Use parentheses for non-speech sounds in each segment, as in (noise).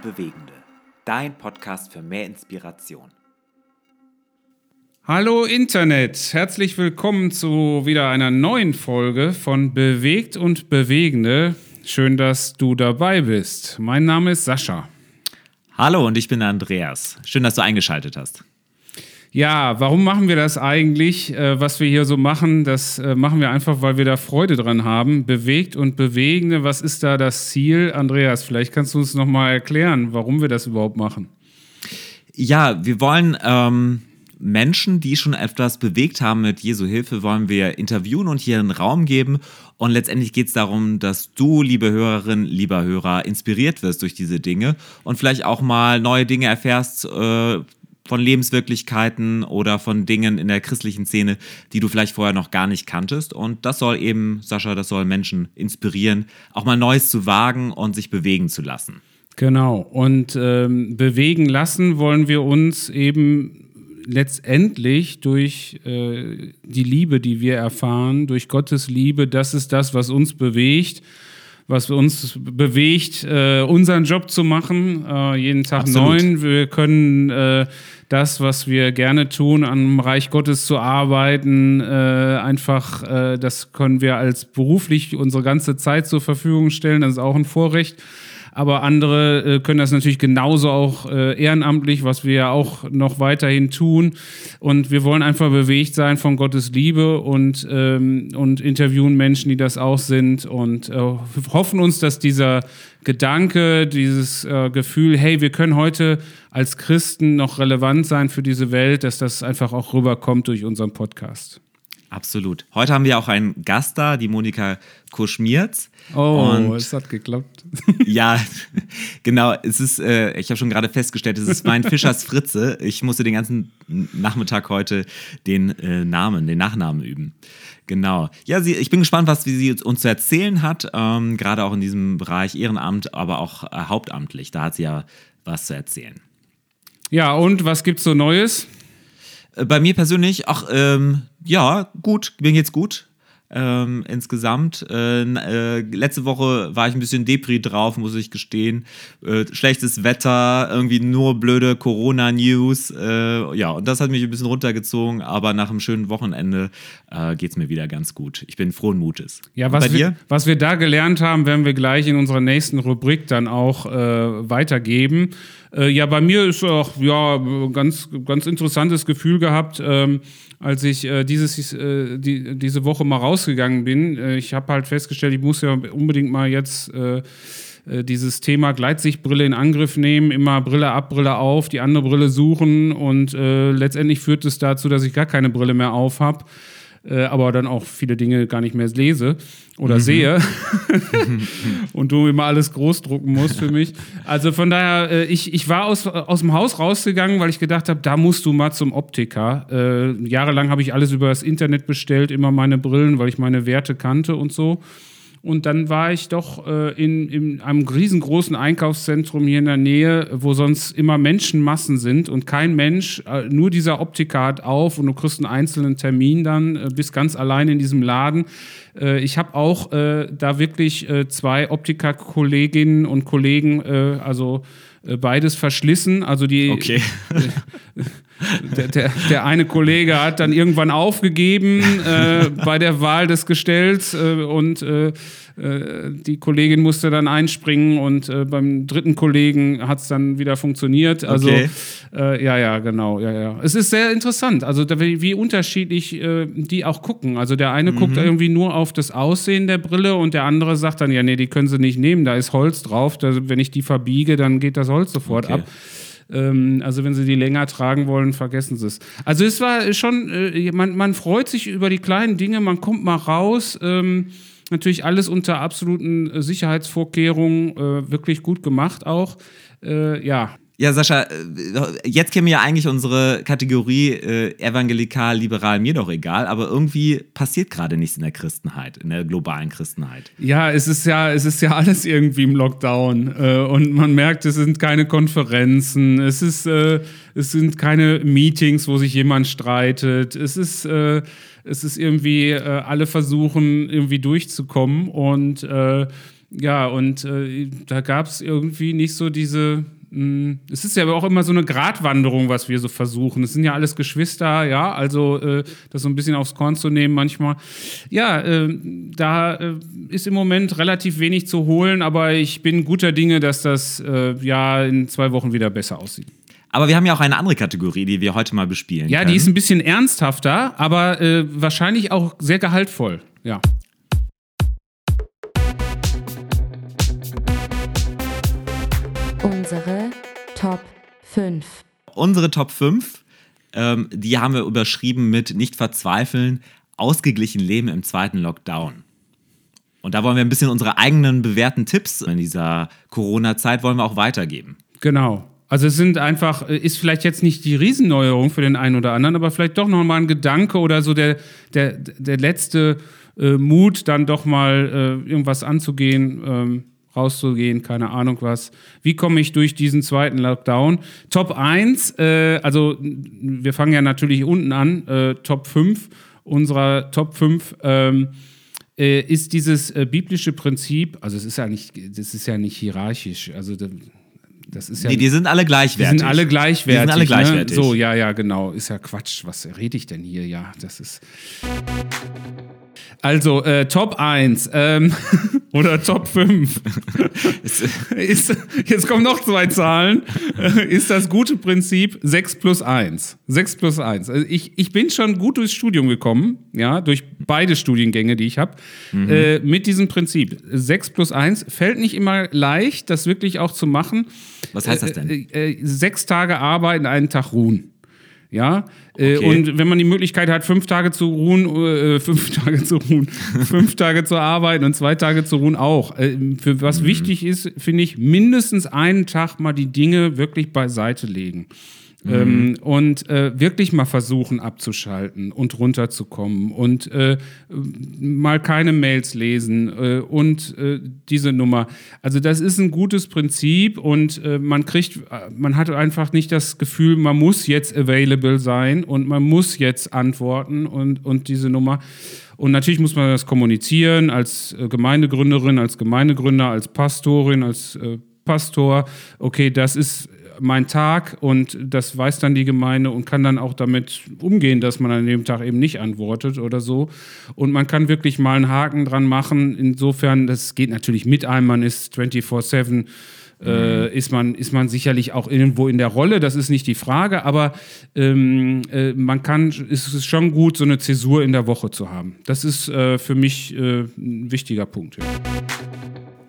und Bewegende. Dein Podcast für mehr Inspiration. Hallo Internet, herzlich willkommen zu wieder einer neuen Folge von Bewegt und Bewegende. Schön, dass du dabei bist. Mein Name ist Sascha. Hallo und ich bin Andreas. Schön, dass du eingeschaltet hast. Ja, warum machen wir das eigentlich? Äh, was wir hier so machen, das äh, machen wir einfach, weil wir da Freude dran haben. Bewegt und Bewegende, was ist da das Ziel? Andreas, vielleicht kannst du uns nochmal erklären, warum wir das überhaupt machen. Ja, wir wollen ähm, Menschen, die schon etwas bewegt haben mit Jesu Hilfe, wollen wir interviewen und hier einen Raum geben. Und letztendlich geht es darum, dass du, liebe Hörerin, lieber Hörer, inspiriert wirst durch diese Dinge und vielleicht auch mal neue Dinge erfährst, äh, von Lebenswirklichkeiten oder von Dingen in der christlichen Szene, die du vielleicht vorher noch gar nicht kanntest. Und das soll eben, Sascha, das soll Menschen inspirieren, auch mal Neues zu wagen und sich bewegen zu lassen. Genau. Und ähm, bewegen lassen wollen wir uns eben letztendlich durch äh, die Liebe, die wir erfahren, durch Gottes Liebe, das ist das, was uns bewegt was uns bewegt, äh, unseren Job zu machen, äh, jeden Tag Absolut. neun. Wir können äh, das, was wir gerne tun, am Reich Gottes zu arbeiten, äh, einfach, äh, das können wir als beruflich unsere ganze Zeit zur Verfügung stellen. Das ist auch ein Vorrecht aber andere äh, können das natürlich genauso auch äh, ehrenamtlich, was wir ja auch noch weiterhin tun. Und wir wollen einfach bewegt sein von Gottes Liebe und, ähm, und interviewen Menschen, die das auch sind und äh, hoffen uns, dass dieser Gedanke, dieses äh, Gefühl, hey, wir können heute als Christen noch relevant sein für diese Welt, dass das einfach auch rüberkommt durch unseren Podcast. Absolut. Heute haben wir auch einen Gast da, die Monika Kuschmierz. Oh, und es hat geklappt. (laughs) (laughs) ja, genau. Es ist, äh, ich habe schon gerade festgestellt, es ist mein Fischers Fritze. Ich musste den ganzen Nachmittag heute den äh, Namen, den Nachnamen üben. Genau. Ja, sie, ich bin gespannt, was sie uns zu erzählen hat. Ähm, gerade auch in diesem Bereich Ehrenamt, aber auch äh, hauptamtlich. Da hat sie ja was zu erzählen. Ja, und was gibt's so Neues? Äh, bei mir persönlich, ach, ähm, ja, gut, mir geht's gut. Ähm, insgesamt. Äh, äh, letzte Woche war ich ein bisschen Depri drauf, muss ich gestehen. Äh, schlechtes Wetter, irgendwie nur blöde Corona-News. Äh, ja, und das hat mich ein bisschen runtergezogen, aber nach einem schönen Wochenende äh, geht es mir wieder ganz gut. Ich bin frohen Mutes. Ja, was, wir, was wir da gelernt haben, werden wir gleich in unserer nächsten Rubrik dann auch äh, ja, bei mir ist auch ja ganz, ganz interessantes Gefühl gehabt. Ähm, als ich äh, dieses, äh, die, diese Woche mal rausgegangen bin. Äh, ich habe halt festgestellt, ich muss ja unbedingt mal jetzt äh, äh, dieses Thema Gleitsichtbrille in Angriff nehmen, immer Brille ab, Brille auf, die andere Brille suchen und äh, letztendlich führt es dazu, dass ich gar keine Brille mehr auf habe äh, aber dann auch viele Dinge gar nicht mehr lese oder mhm. sehe (laughs) und du immer alles groß drucken musst für mich. Also von daher, äh, ich, ich war aus, aus dem Haus rausgegangen, weil ich gedacht habe, da musst du mal zum Optiker. Äh, jahrelang habe ich alles über das Internet bestellt, immer meine Brillen, weil ich meine Werte kannte und so. Und dann war ich doch äh, in, in einem riesengroßen Einkaufszentrum hier in der Nähe, wo sonst immer Menschenmassen sind und kein Mensch, äh, nur dieser Optiker hat auf und du kriegst einen einzelnen Termin dann, äh, bist ganz allein in diesem Laden. Äh, ich habe auch äh, da wirklich äh, zwei Optiker-Kolleginnen und Kollegen, also beides verschlissen. Also die. Okay. (laughs) der, der, der, eine Kollege hat dann irgendwann aufgegeben äh, bei der Wahl des Gestells äh, und äh, äh, die Kollegin musste dann einspringen und äh, beim dritten Kollegen hat es dann wieder funktioniert. Also okay. Äh, ja, ja, genau, ja, ja. Es ist sehr interessant, also wie, unterschiedlich die auch gucken. Also der eine mhm. guckt irgendwie nur auf das Aussehen der Brille und der andere sagt dann, ja, nee, die können sie nicht nehmen, da ist Holz drauf. Da, wenn ich die verbiege, dann geht das Holz sofort okay. ab ähm, also wenn sie die länger tragen wollen, vergessen sie es. Also es war schon, äh, man, man freut sich über die kleinen Dinge, man kommt mal raus. Ähm, Natürlich alles unter absoluten äh, Sicherheitsvorkehrungen, äh, wirklich gut gemacht auch. Äh, ja. Ja, Sascha, äh, jetzt käme ja eigentlich unsere Kategorie äh, evangelikal, liberal, mir doch egal, aber irgendwie passiert gerade nichts in der Christenheit, in der globalen Christenheit. Ja, es ist ja, es ist ja alles irgendwie im Lockdown äh, und man merkt, es sind keine Konferenzen, es ist, äh, es sind keine Meetings, wo sich jemand streitet, es ist äh, es ist irgendwie, äh, alle versuchen irgendwie durchzukommen und ja, und da gab es irgendwie nicht so diese es ist ja aber auch immer so eine Gratwanderung, was wir so versuchen. Es sind ja alles Geschwister, ja, also äh, das so ein bisschen aufs Korn zu nehmen manchmal. Ja, äh, da äh, ist im Moment relativ wenig zu holen, aber ich bin guter Dinge, dass das äh, ja in zwei Wochen wieder besser aussieht. Aber wir haben ja auch eine andere Kategorie, die wir heute mal bespielen. Ja, können. die ist ein bisschen ernsthafter, aber äh, wahrscheinlich auch sehr gehaltvoll. Ja. Unsere Top 5. Unsere Top 5, ähm, die haben wir überschrieben mit Nicht verzweifeln, ausgeglichen leben im zweiten Lockdown. Und da wollen wir ein bisschen unsere eigenen bewährten Tipps in dieser Corona-Zeit wollen wir auch weitergeben. Genau. Also es sind einfach, äh, ist vielleicht jetzt nicht die Riesenneuerung für den einen oder anderen, aber vielleicht doch nochmal ein Gedanke oder so der, der, der letzte äh, Mut, dann doch mal äh, irgendwas anzugehen. Ähm, rauszugehen, keine Ahnung was. Wie komme ich durch diesen zweiten Lockdown? Top 1, äh, also wir fangen ja natürlich unten an, äh, Top 5 unserer Top 5 ähm, äh, ist dieses äh, biblische Prinzip, also es ist ja nicht, das ist ja nicht hierarchisch, also das ist ja. Nee, die sind alle gleichwertig. Die sind alle gleichwertig. Die sind alle gleichwertig. Ne? So, ja, ja, genau. Ist ja Quatsch. Was rede ich denn hier? Ja, das ist. Also, äh, Top 1 ähm, (laughs) oder Top 5. (laughs) ist, jetzt kommen noch zwei Zahlen. ist das gute Prinzip 6 plus 1. 6 plus 1. Also ich, ich bin schon gut durchs Studium gekommen, ja, durch beide Studiengänge, die ich habe, mhm. äh, mit diesem Prinzip. 6 plus 1 fällt nicht immer leicht, das wirklich auch zu machen. Was heißt das denn? Äh, äh, sechs Tage arbeiten, einen Tag ruhen. Ja, äh, okay. und wenn man die Möglichkeit hat, fünf Tage zu ruhen, äh, fünf (laughs) Tage zu ruhen, fünf Tage zu arbeiten und zwei Tage zu ruhen auch. Äh, für was mhm. wichtig ist, finde ich, mindestens einen Tag mal die Dinge wirklich beiseite legen. Mhm. Ähm, und äh, wirklich mal versuchen abzuschalten und runterzukommen und äh, mal keine Mails lesen äh, und äh, diese Nummer. Also das ist ein gutes Prinzip und äh, man kriegt, man hat einfach nicht das Gefühl, man muss jetzt available sein und man muss jetzt antworten und, und diese Nummer. Und natürlich muss man das kommunizieren als äh, Gemeindegründerin, als Gemeindegründer, als Pastorin, als Pastor. Okay, das ist mein Tag und das weiß dann die Gemeinde und kann dann auch damit umgehen, dass man an dem Tag eben nicht antwortet oder so. Und man kann wirklich mal einen Haken dran machen. Insofern, das geht natürlich mit einem, man ist 24-7. Äh, mhm. ist, man, ist man sicherlich auch irgendwo in der Rolle, das ist nicht die Frage, aber ähm, äh, man kann, ist es schon gut, so eine Zäsur in der Woche zu haben. Das ist äh, für mich äh, ein wichtiger Punkt. Ja.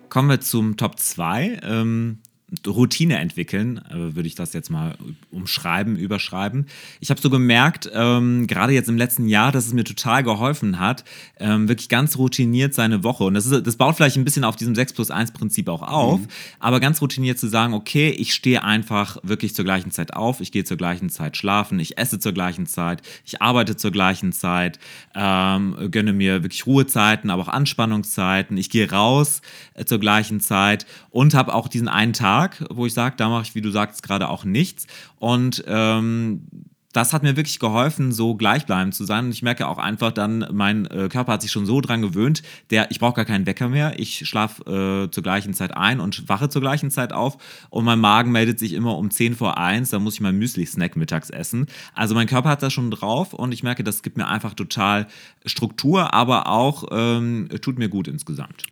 Kommen wir zum Top 2. Ähm, Routine entwickeln, äh, würde ich das jetzt mal umschreiben, überschreiben. Ich habe so gemerkt, ähm, gerade jetzt im letzten Jahr, dass es mir total geholfen hat, ähm, wirklich ganz routiniert seine Woche. Und das, ist, das baut vielleicht ein bisschen auf diesem 6 plus 1 Prinzip auch auf, mhm. aber ganz routiniert zu sagen, okay, ich stehe einfach wirklich zur gleichen Zeit auf, ich gehe zur gleichen Zeit schlafen, ich esse zur gleichen Zeit, ich arbeite zur gleichen Zeit, ähm, gönne mir wirklich Ruhezeiten, aber auch Anspannungszeiten, ich gehe raus äh, zur gleichen Zeit und habe auch diesen einen Tag, Tag, wo ich sage, da mache ich, wie du sagst, gerade auch nichts. Und ähm, das hat mir wirklich geholfen, so gleichbleibend zu sein. Und ich merke auch einfach dann, mein äh, Körper hat sich schon so dran gewöhnt, der, ich brauche gar keinen Wecker mehr. Ich schlafe äh, zur gleichen Zeit ein und wache zur gleichen Zeit auf. Und mein Magen meldet sich immer um 10 vor 1. Da muss ich mein Müsli-Snack mittags essen. Also mein Körper hat das schon drauf und ich merke, das gibt mir einfach total Struktur, aber auch ähm, tut mir gut insgesamt.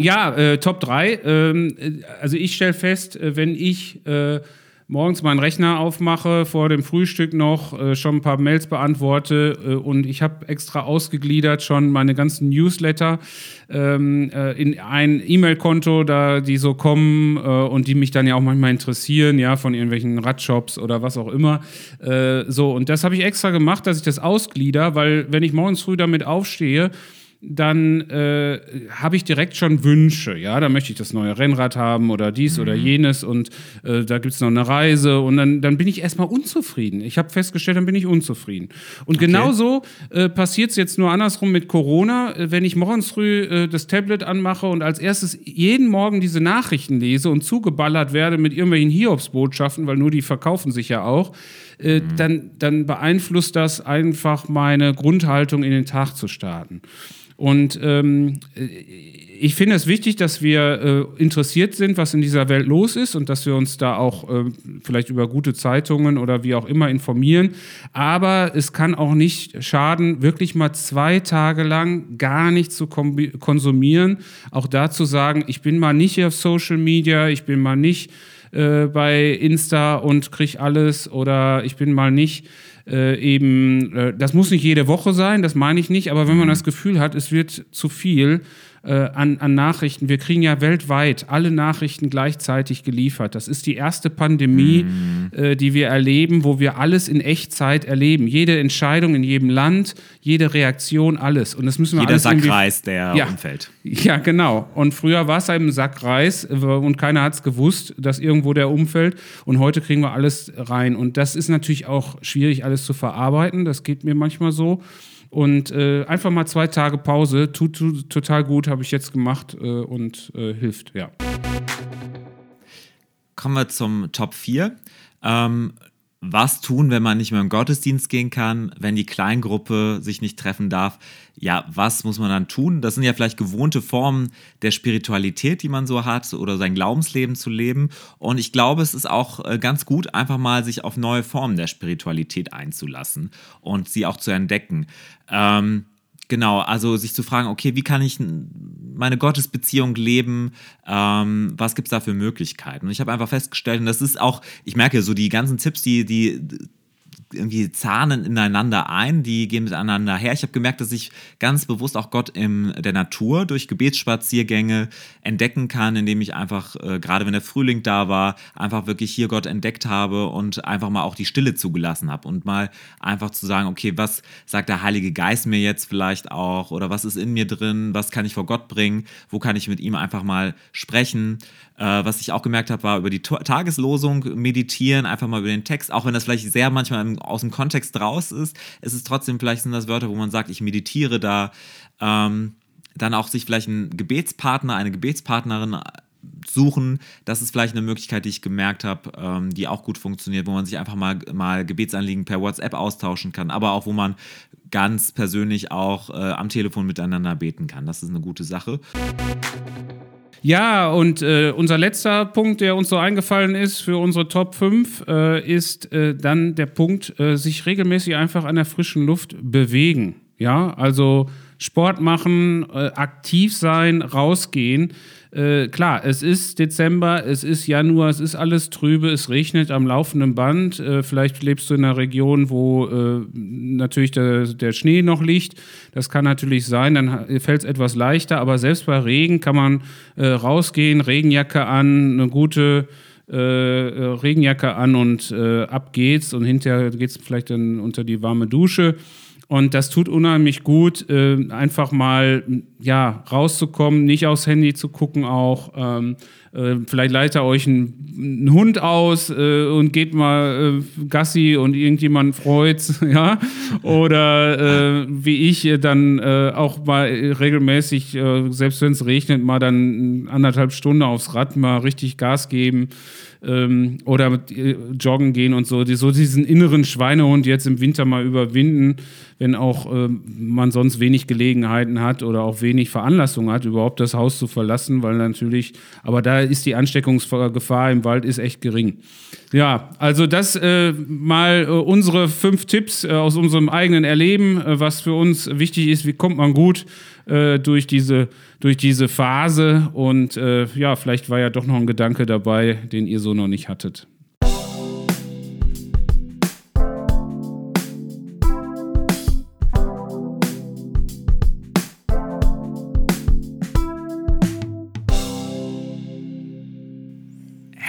Ja, äh, Top 3. Ähm, äh, also ich stelle fest, äh, wenn ich äh, morgens meinen Rechner aufmache, vor dem Frühstück noch äh, schon ein paar Mails beantworte äh, und ich habe extra ausgegliedert schon meine ganzen Newsletter ähm, in ein E-Mail-Konto, da die so kommen und die mich dann ja auch manchmal interessieren, ja, von irgendwelchen Radshops oder was auch immer. so, und das habe ich extra gemacht, dass ich das ausglieder, weil wenn ich morgens früh damit aufstehe, dann äh, habe ich direkt schon Wünsche. Ja, da möchte ich das neue Rennrad haben oder dies mhm. oder jenes und äh, da gibt es noch eine Reise und dann, dann bin ich erstmal unzufrieden. Ich habe festgestellt, dann bin ich unzufrieden. Und okay. genauso äh, passiert es jetzt nur andersrum mit Corona. Äh, wenn ich morgens früh äh, das Tablet anmache und als erstes jeden Morgen diese Nachrichten lese und zugeballert werde mit irgendwelchen Hiobsbotschaften, weil nur die verkaufen sich ja auch, äh, mhm. dann, dann beeinflusst das einfach meine Grundhaltung in den Tag zu starten. Und ähm, ich finde es wichtig, dass wir äh, interessiert sind, was in dieser Welt los ist und dass wir uns da auch äh, vielleicht über gute Zeitungen oder wie auch immer informieren. Aber es kann auch nicht schaden, wirklich mal zwei Tage lang gar nichts zu konsumieren. Auch dazu sagen, ich bin mal nicht auf Social Media, ich bin mal nicht äh, bei Insta und kriege alles oder ich bin mal nicht äh, eben, äh, das muss nicht jede Woche sein, das meine ich nicht, aber wenn man das Gefühl hat, es wird zu viel, äh, an, an Nachrichten. Wir kriegen ja weltweit alle Nachrichten gleichzeitig geliefert. Das ist die erste Pandemie, mhm. äh, die wir erleben, wo wir alles in Echtzeit erleben. Jede Entscheidung in jedem Land, jede Reaktion, alles. Und das müssen wir Jeder alles Sackreis, der ja, umfällt. (laughs) Ja, genau. Und früher war es eben Sackreis äh, und keiner hat es gewusst, dass irgendwo der umfällt. Und heute kriegen wir alles rein. Und das ist natürlich auch schwierig, alles zu verarbeiten. Das geht mir manchmal so. Und äh, einfach mal zwei Tage Pause, tut, tut total gut, habe ich jetzt gemacht äh, und äh, hilft, ja. Kommen wir zum Top 4. Ähm, was tun, wenn man nicht mehr im Gottesdienst gehen kann, wenn die Kleingruppe sich nicht treffen darf? Ja, was muss man dann tun? Das sind ja vielleicht gewohnte Formen der Spiritualität, die man so hat oder sein Glaubensleben zu leben. Und ich glaube, es ist auch äh, ganz gut, einfach mal sich auf neue Formen der Spiritualität einzulassen und sie auch zu entdecken. Ähm, Genau, also sich zu fragen, okay, wie kann ich meine Gottesbeziehung leben? Ähm, was gibt es da für Möglichkeiten? Und ich habe einfach festgestellt, und das ist auch, ich merke so die ganzen Tipps, die, die irgendwie zahnen ineinander ein, die gehen miteinander her. Ich habe gemerkt, dass ich ganz bewusst auch Gott in der Natur durch Gebetsspaziergänge entdecken kann, indem ich einfach, äh, gerade wenn der Frühling da war, einfach wirklich hier Gott entdeckt habe und einfach mal auch die Stille zugelassen habe und mal einfach zu sagen, okay, was sagt der Heilige Geist mir jetzt vielleicht auch oder was ist in mir drin, was kann ich vor Gott bringen, wo kann ich mit ihm einfach mal sprechen. Äh, was ich auch gemerkt habe, war über die Tageslosung meditieren, einfach mal über den Text, auch wenn das vielleicht sehr manchmal im, aus dem Kontext raus ist, ist es trotzdem vielleicht sind das Wörter, wo man sagt, ich meditiere da. Ähm, dann auch sich vielleicht einen Gebetspartner, eine Gebetspartnerin suchen. Das ist vielleicht eine Möglichkeit, die ich gemerkt habe, ähm, die auch gut funktioniert, wo man sich einfach mal, mal Gebetsanliegen per WhatsApp austauschen kann, aber auch wo man ganz persönlich auch äh, am Telefon miteinander beten kann. Das ist eine gute Sache. Ja, und äh, unser letzter Punkt, der uns so eingefallen ist für unsere Top 5, äh, ist äh, dann der Punkt, äh, sich regelmäßig einfach an der frischen Luft bewegen. Ja, also Sport machen, äh, aktiv sein, rausgehen. Äh, klar, es ist Dezember, es ist Januar, es ist alles trübe, es regnet am laufenden Band. Äh, vielleicht lebst du in einer Region, wo äh, natürlich der, der, Schnee noch liegt. Das kann natürlich sein, dann fällt es etwas leichter. Aber selbst bei Regen kann man äh, rausgehen, Regenjacke an, eine gute äh, Regenjacke an und ab geht's. Und hinterher geht es vielleicht dann unter die warme Dusche. Und das tut unheimlich gut, äh, einfach mal ja, rauszukommen, nicht aufs Handy zu gucken auch. Ähm, äh, vielleicht leitet euch einen, Hund aus äh, und geht mal äh, Gassi und irgendjemand freut's, (laughs) ja. Oder äh, wie ich dann äh, auch mal regelmäßig, selbst wenn es regnet, mal dann anderthalb Stunden aufs Rad mal richtig Gas geben ähm, oder joggen gehen und so, die, so diesen inneren Schweinehund jetzt im Winter mal überwinden, wenn auch ähm, man sonst wenig Gelegenheiten hat oder auch wenig Veranlassung hat, überhaupt das Haus zu verlassen, weil natürlich, aber da ist die Ansteckungsgefahr im Wald ist echt gering. Ja, also das äh, mal äh, unsere fünf Tipps äh, aus unserem eigenen Erleben, äh, was für uns wichtig ist, wie kommt man gut äh, durch, diese, durch diese Phase und äh, ja, vielleicht war ja doch noch ein Gedanke dabei, den ihr so noch nicht hattet.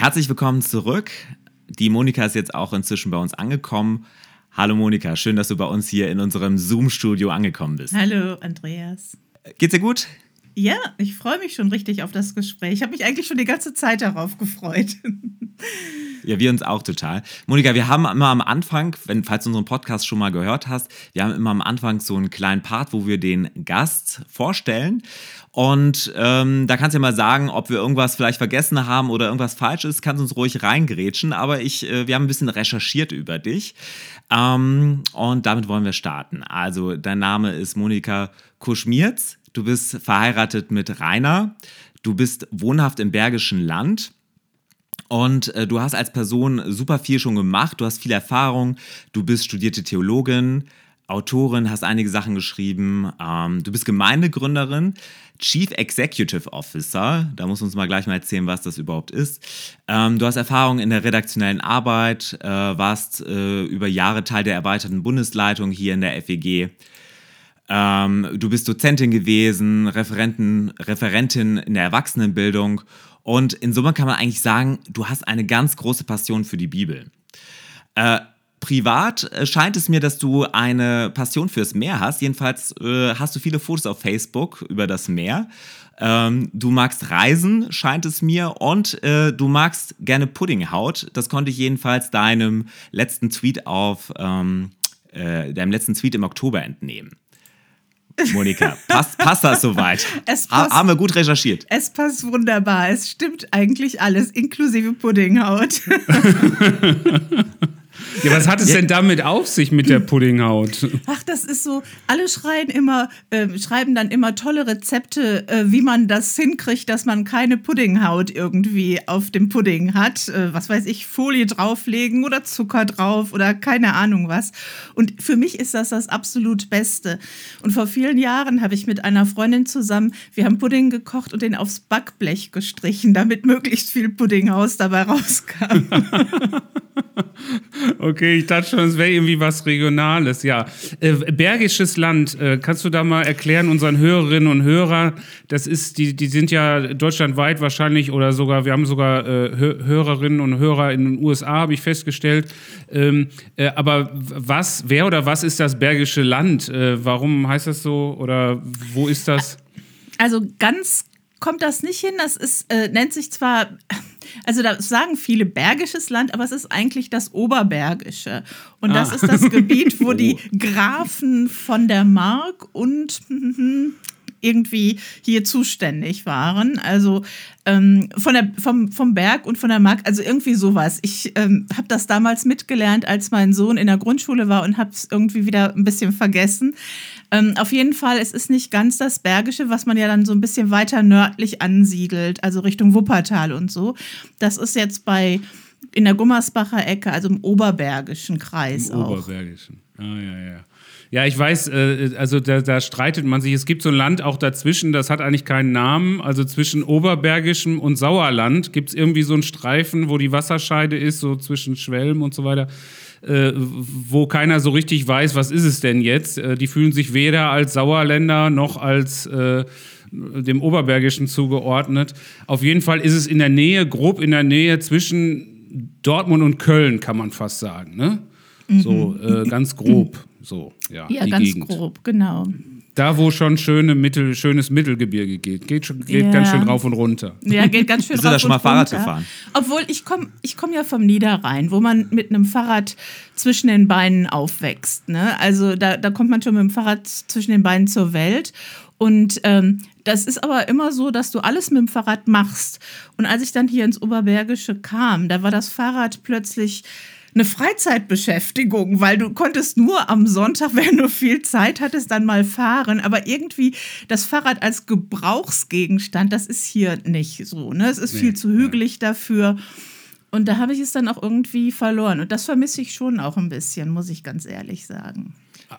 Herzlich willkommen zurück. Die Monika ist jetzt auch inzwischen bei uns angekommen. Hallo Monika, schön, dass du bei uns hier in unserem Zoom-Studio angekommen bist. Hallo Andreas. Geht's dir gut? Ja, ich freue mich schon richtig auf das Gespräch. Ich habe mich eigentlich schon die ganze Zeit darauf gefreut. (laughs) Ja, wir uns auch total. Monika, wir haben immer am Anfang, wenn, falls du unseren Podcast schon mal gehört hast, wir haben immer am Anfang so einen kleinen Part, wo wir den Gast vorstellen. Und ähm, da kannst du ja mal sagen, ob wir irgendwas vielleicht vergessen haben oder irgendwas falsch ist, kannst uns ruhig reingrätschen. Aber ich, äh, wir haben ein bisschen recherchiert über dich. Ähm, und damit wollen wir starten. Also, dein Name ist Monika Kuschmierz. du bist verheiratet mit Rainer, du bist wohnhaft im Bergischen Land. Und äh, du hast als Person super viel schon gemacht, du hast viel Erfahrung, du bist studierte Theologin, Autorin, hast einige Sachen geschrieben, ähm, du bist Gemeindegründerin, Chief Executive Officer, da muss uns mal gleich mal erzählen, was das überhaupt ist. Ähm, du hast Erfahrung in der redaktionellen Arbeit, äh, warst äh, über Jahre Teil der erweiterten Bundesleitung hier in der FEG. Ähm, du bist Dozentin gewesen, Referenten, Referentin in der Erwachsenenbildung und in Summe kann man eigentlich sagen, du hast eine ganz große Passion für die Bibel. Äh, privat äh, scheint es mir, dass du eine Passion fürs Meer hast. Jedenfalls äh, hast du viele Fotos auf Facebook über das Meer. Ähm, du magst Reisen, scheint es mir, und äh, du magst gerne Puddinghaut. Das konnte ich jedenfalls deinem letzten Tweet auf ähm, äh, deinem letzten Tweet im Oktober entnehmen. Monika, (laughs) passt, passt das soweit? Es passt. Haben wir gut recherchiert. Es passt wunderbar. Es stimmt eigentlich alles, inklusive Puddinghaut. (laughs) Ja, was hat es denn damit auf sich mit der Puddinghaut? Ach, das ist so, alle schreien immer, äh, schreiben dann immer tolle Rezepte, äh, wie man das hinkriegt, dass man keine Puddinghaut irgendwie auf dem Pudding hat. Äh, was weiß ich, Folie drauflegen oder Zucker drauf oder keine Ahnung was. Und für mich ist das das absolut Beste. Und vor vielen Jahren habe ich mit einer Freundin zusammen, wir haben Pudding gekocht und den aufs Backblech gestrichen, damit möglichst viel Puddinghaus dabei rauskam. (laughs) Okay, ich dachte schon, es wäre irgendwie was Regionales. Ja, äh, Bergisches Land, äh, kannst du da mal erklären unseren Hörerinnen und Hörern, das ist, die, die sind ja deutschlandweit wahrscheinlich oder sogar, wir haben sogar äh, Hö- Hörerinnen und Hörer in den USA, habe ich festgestellt. Ähm, äh, aber was, wer oder was ist das Bergische Land? Äh, warum heißt das so oder wo ist das? Also ganz kommt das nicht hin. Das ist, äh, nennt sich zwar, (laughs) also da sagen viele Bergisches Land, aber es ist eigentlich das Oberbergische. Und das Ah. ist das Gebiet, wo (laughs) die Grafen von der Mark und (laughs) irgendwie hier zuständig waren. Also ähm, von der, vom, vom Berg und von der Mark, also irgendwie sowas. Ich ähm, habe das damals mitgelernt, als mein Sohn in der Grundschule war und habe es irgendwie wieder ein bisschen vergessen. Ähm, auf jeden Fall, es ist nicht ganz das Bergische, was man ja dann so ein bisschen weiter nördlich ansiedelt, also Richtung Wuppertal und so. Das ist jetzt bei in der Gummersbacher Ecke, also im Oberbergischen Kreis Im auch. Oberbergischen. Ah, ja, ja. Ja, ich weiß, äh, also da, da streitet man sich. Es gibt so ein Land auch dazwischen, das hat eigentlich keinen Namen. Also zwischen Oberbergischem und Sauerland gibt es irgendwie so einen Streifen, wo die Wasserscheide ist, so zwischen Schwelm und so weiter, äh, wo keiner so richtig weiß, was ist es denn jetzt. Äh, die fühlen sich weder als Sauerländer noch als äh, dem Oberbergischen zugeordnet. Auf jeden Fall ist es in der Nähe, grob in der Nähe zwischen Dortmund und Köln, kann man fast sagen. Ne? So äh, ganz grob. So, ja, Ja, die ganz Gegend. grob, genau. Da, wo schon schöne Mittel, schönes Mittelgebirge geht. Geht, schon, geht Ja. ganz schön rauf und runter. Ja, geht ganz schön du da rauf schon mal und Fahrrad runter. gefahren? Obwohl, ich komme ich komm ja vom Niederrhein, wo man mit einem Fahrrad zwischen den Beinen aufwächst. Ne? Also da, da kommt man schon mit dem Fahrrad zwischen den Beinen zur Welt. Und ähm, das ist aber immer so, dass du alles mit dem Fahrrad machst. Und als ich dann hier ins Oberbergische kam, da war das Fahrrad plötzlich eine Freizeitbeschäftigung, weil du konntest nur am Sonntag, (laughs) wenn du viel Zeit hattest, dann mal fahren. Aber irgendwie das Fahrrad als Gebrauchsgegenstand, das ist hier nicht so. Ne? Es ist viel zu hügelig dafür. Und da habe ich es dann auch irgendwie verloren. Und das vermisse ich schon auch ein bisschen, muss ich ganz ehrlich sagen.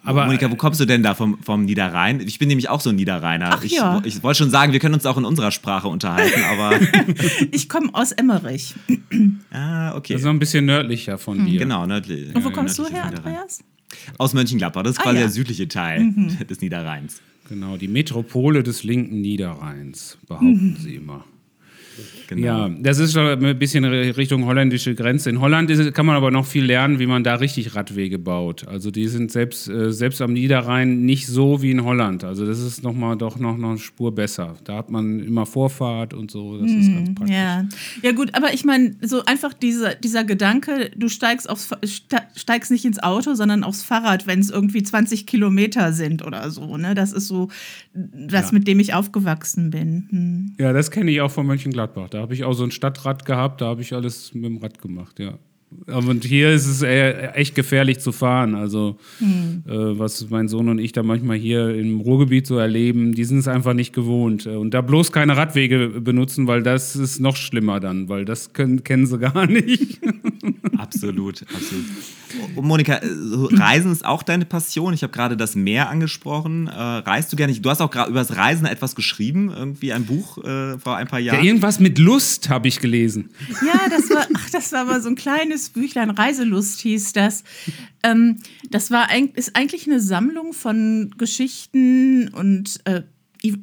Aber Monika, wo kommst du denn da vom, vom Niederrhein? Ich bin nämlich auch so ein Niederrheiner. Ach ich ja. ich wollte schon sagen, wir können uns auch in unserer Sprache unterhalten, aber (laughs) Ich komme aus Emmerich. ah, okay. das ist noch ein bisschen nördlicher von dir. Genau, nördlich. Und wo kommst du her, Niederrhein. Andreas? Aus Mönchengladbach. Das ist Ah, quasi ja. der südliche Teil des Niederrheins. Genau, die Metropole des linken Niederrheins, behaupten sie immer. Genau. Ja, das ist schon ein bisschen Richtung holländische Grenze. In Holland ist, kann man aber noch viel lernen, wie man da richtig Radwege baut. Also die sind selbst, äh, selbst am Niederrhein nicht so wie in Holland. Also das ist noch mal doch noch, noch eine Spur besser. Da hat man immer Vorfahrt und so. Das ist ganz praktisch. Ja. ja, gut, aber ich meine, so einfach dieser, dieser Gedanke, du steigst, aufs, steigst nicht ins Auto, sondern aufs Fahrrad, wenn es irgendwie 20 Kilometer sind oder so. Ne? Das ist so das, Ja. mit dem ich aufgewachsen bin. Hm. Ja, das kenne ich auch von Mönchengladbach. Da habe ich auch so ein Stadtrad gehabt, da habe ich alles mit dem Rad gemacht, ja. Und hier ist es echt gefährlich zu fahren. Also, hm. äh, was mein Sohn und ich da manchmal hier im Ruhrgebiet so erleben, die sind es einfach nicht gewohnt. Und da bloß keine Radwege benutzen, weil das ist noch schlimmer dann, weil das können, kennen sie (laughs) gar nicht. absolut, absolut. Und Monika, äh, Reisen ist auch deine Passion. Ich habe gerade das Meer angesprochen. Äh, reist du gerne? Du hast auch gerade über das Reisen etwas geschrieben, irgendwie ein Buch äh, vor ein paar Jahren. Ja, irgendwas mit Lust habe ich gelesen. Ja, das war, ach, das war aber so ein kleines Büchlein. Reiselust hieß das. Ähm, das war ist eigentlich eine Sammlung von Geschichten und äh,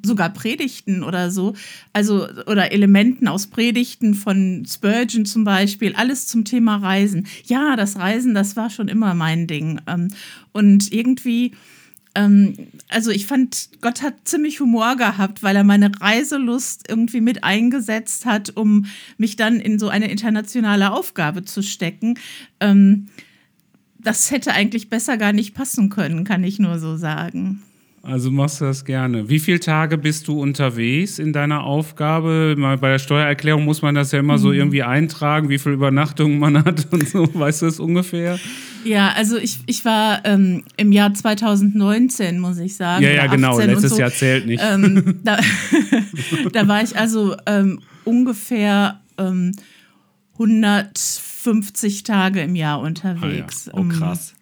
sogar Predigten oder so, also oder Elementen aus Predigten von Spurgeon zum Beispiel, alles zum Thema Reisen. Ja, das Reisen, das war schon immer mein Ding. Ähm, und irgendwie, ähm, also ich fand, Gott hat ziemlich Humor gehabt, weil er meine Reiselust irgendwie mit eingesetzt hat, um mich dann in so eine internationale Aufgabe zu stecken. Ähm, das hätte eigentlich besser gar nicht passen können, kann ich nur so sagen. Also machst du das gerne. Wie viele Tage bist du unterwegs in deiner Aufgabe? Mal bei der Steuererklärung muss man das ja immer mhm. so irgendwie eintragen, wie viele Übernachtungen man hat (laughs) und so. Weißt du das ungefähr? Ja, also ich, ich war ähm, im Jahr 2019, muss ich sagen. Ja, ja, genau. Letztes so. Jahr zählt nicht. Ähm, (laughs) da, (laughs) da, war ich also ähm, ungefähr 150 ähm, Tage im Jahr unterwegs. Ah, ja. Oh, krass.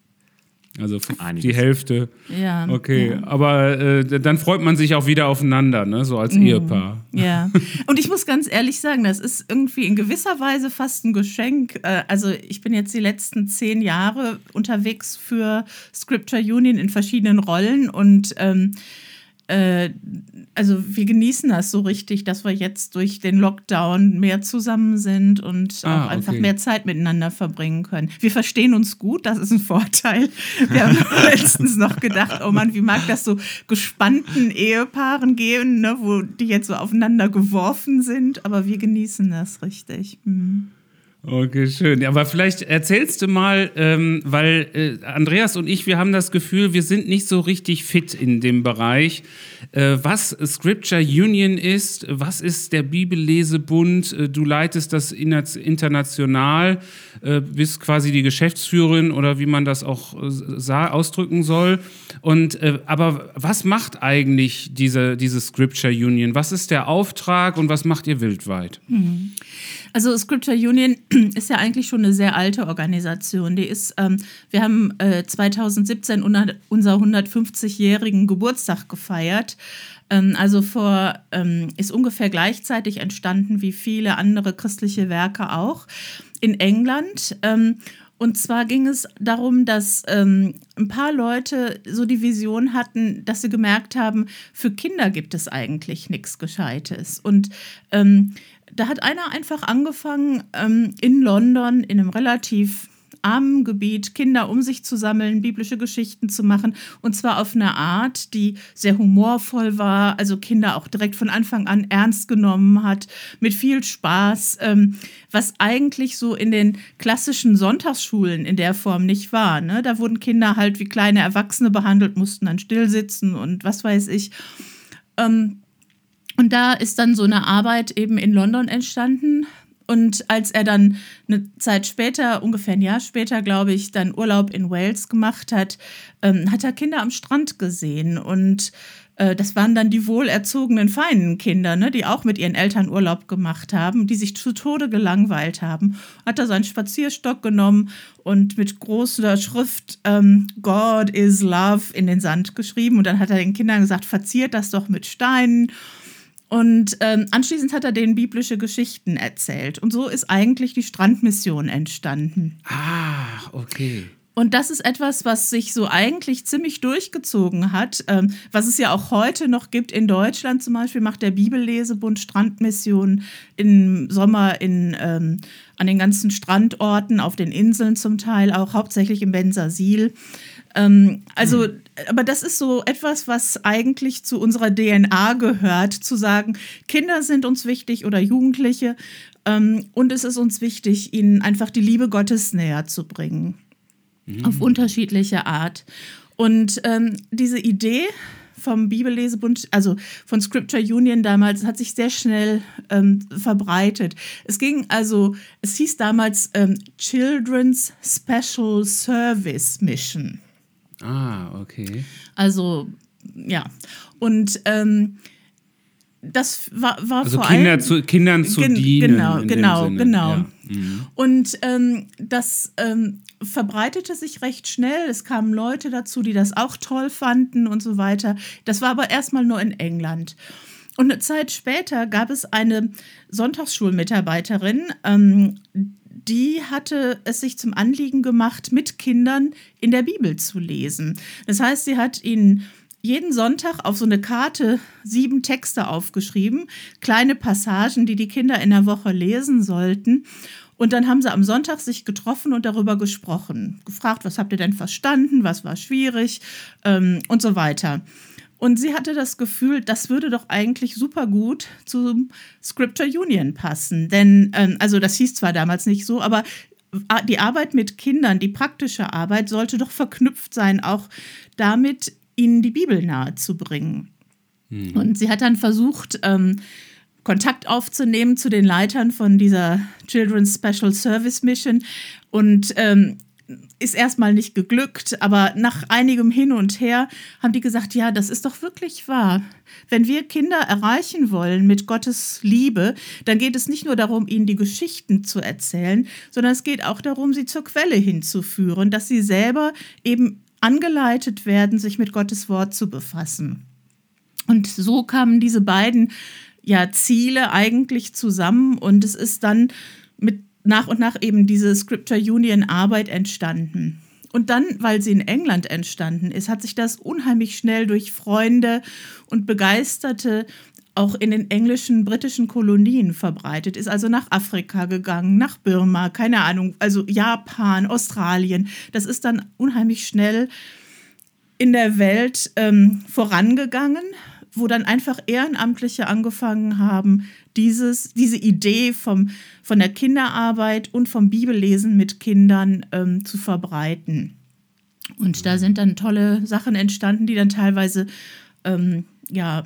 Also Einiges. die Hälfte. Ja. Okay, ja. aber äh, dann freut man sich auch wieder aufeinander, ne? so als mhm. Ehepaar. Ja. Und ich muss ganz ehrlich sagen, das ist irgendwie in gewisser Weise fast ein Geschenk. Äh, also ich bin jetzt die letzten zehn Jahre unterwegs für Scripture Union in verschiedenen Rollen und ähm, äh, also wir genießen das so richtig, dass wir jetzt durch den Lockdown mehr zusammen sind und ah, auch einfach okay. mehr Zeit miteinander verbringen können. Wir verstehen uns gut, das ist ein Vorteil. Wir haben (laughs) letztens noch gedacht, oh Mann, wie mag das so gespannten Ehepaaren gehen, ne, wo die jetzt so aufeinander geworfen sind, aber wir genießen das richtig. Hm. Okay, schön. Aber vielleicht erzählst du mal, ähm, weil äh, Andreas und ich, wir haben das Gefühl, wir sind nicht so richtig fit in dem Bereich, äh, was Scripture Union ist, was ist der Bibellesebund, äh, du leitest das international, äh, bist quasi die Geschäftsführerin oder wie man das auch äh, ausdrücken soll. Und äh, aber was macht eigentlich diese, diese Scripture Union? Was ist der Auftrag und was macht ihr weltweit? Mhm. Also Scripture Union (clears throat) ist ja eigentlich schon eine sehr alte Organisation. Die ist, ähm, wir haben äh, 2017 unser 150-jährigen Geburtstag gefeiert. Ähm, also vor ähm, ist ungefähr gleichzeitig entstanden wie viele andere christliche Werke auch in England. Ähm, und zwar ging es darum, dass ähm, ein paar Leute so die Vision hatten, dass sie gemerkt haben, für Kinder gibt es eigentlich nichts Gescheites. Und ähm, da hat einer einfach angefangen, ähm, in London, in einem relativ armen Gebiet, Kinder um sich zu sammeln, biblische Geschichten zu machen. Und zwar auf eine Art, die sehr humorvoll war, also Kinder auch direkt von Anfang an ernst genommen hat, mit viel Spaß, ähm, was eigentlich so in den klassischen Sonntagsschulen in der Form nicht war. Ne? Da wurden Kinder halt wie kleine Erwachsene behandelt, mussten dann stillsitzen und was weiß ich. Ähm, und da ist dann so eine Arbeit eben in London entstanden. Und als er dann eine Zeit später, ungefähr ein Jahr später, glaube ich, dann Urlaub in Wales gemacht hat, ähm, hat er Kinder am Strand gesehen. Und äh, das waren dann die wohlerzogenen, feinen Kinder, ne, die auch mit ihren Eltern Urlaub gemacht haben, die sich zu Tode gelangweilt haben. Hat er seinen Spazierstock genommen und mit großer Schrift ähm, God is Love in den Sand geschrieben. Und dann hat er den Kindern gesagt, verziert das doch mit Steinen. Und ähm, anschließend hat er denen biblische Geschichten erzählt. Und so ist eigentlich die Strandmission entstanden. Ah, okay. Und das ist etwas, was sich so eigentlich ziemlich durchgezogen hat, ähm, was es ja auch heute noch gibt in Deutschland zum Beispiel, macht der Bibellesebund Strandmissionen im Sommer in, ähm, an den ganzen Strandorten, auf den Inseln zum Teil, auch hauptsächlich im Bensersiel. Ähm, also, mhm. aber das ist so etwas, was eigentlich zu unserer DNA gehört, zu sagen, Kinder sind uns wichtig oder Jugendliche. Ähm, und es ist uns wichtig, ihnen einfach die Liebe Gottes näher zu bringen. Mhm. Auf unterschiedliche Art. Und ähm, diese Idee vom Bibellesebund, also von Scripture Union damals, hat sich sehr schnell ähm, verbreitet. Es ging also, es hieß damals ähm, Children's Special Service Mission. Ah, okay. Also, ja. Und ähm, das war, war Also vor Kinder allem zu, Kindern zu Gen- dienen. Genau, genau, genau. Ja. Mhm. Und ähm, das ähm, verbreitete sich recht schnell. Es kamen Leute dazu, die das auch toll fanden und so weiter. Das war aber erstmal nur in England. Und eine Zeit später gab es eine Sonntagsschulmitarbeiterin, ähm, die hatte es sich zum Anliegen gemacht, mit Kindern in der Bibel zu lesen. Das heißt, sie hat ihnen jeden Sonntag auf so eine Karte sieben Texte aufgeschrieben, kleine Passagen, die die Kinder in der Woche lesen sollten. Und dann haben sie am Sonntag sich getroffen und darüber gesprochen. Gefragt, was habt ihr denn verstanden, was war schwierig ähm, und so weiter. Und sie hatte das Gefühl, das würde doch eigentlich super gut zum Scripture Union passen. Denn, ähm, also das hieß zwar damals nicht so, aber die Arbeit mit Kindern, die praktische Arbeit, sollte doch verknüpft sein, auch damit, ihnen die Bibel nahezubringen. Und sie hat dann versucht, ähm, Kontakt aufzunehmen zu den Leitern von dieser Children's Special Service Mission und ähm, ist erstmal nicht geglückt, aber nach einigem Hin und Her haben die gesagt, ja, das ist doch wirklich wahr. Wenn wir Kinder erreichen wollen mit Gottes Liebe, dann geht es nicht nur darum, ihnen die Geschichten zu erzählen, sondern es geht auch darum, sie zur Quelle hinzuführen, dass sie selber eben angeleitet werden, sich mit Gottes Wort zu befassen. Und so kamen diese beiden ja, Ziele eigentlich zusammen und es ist dann mit nach und nach eben diese Scripture Union Arbeit entstanden. Und dann, weil sie in England entstanden ist, hat sich das unheimlich schnell durch Freunde und Begeisterte auch in den englischen, britischen Kolonien verbreitet, ist also nach Afrika gegangen, nach Birma, keine Ahnung, also Japan, Australien. Das ist dann unheimlich schnell in der Welt ähm, vorangegangen, wo dann einfach Ehrenamtliche angefangen haben, dieses, diese Idee vom, von der Kinderarbeit und vom Bibellesen mit Kindern ähm, zu verbreiten. Und da sind dann tolle Sachen entstanden, die dann teilweise ähm, ja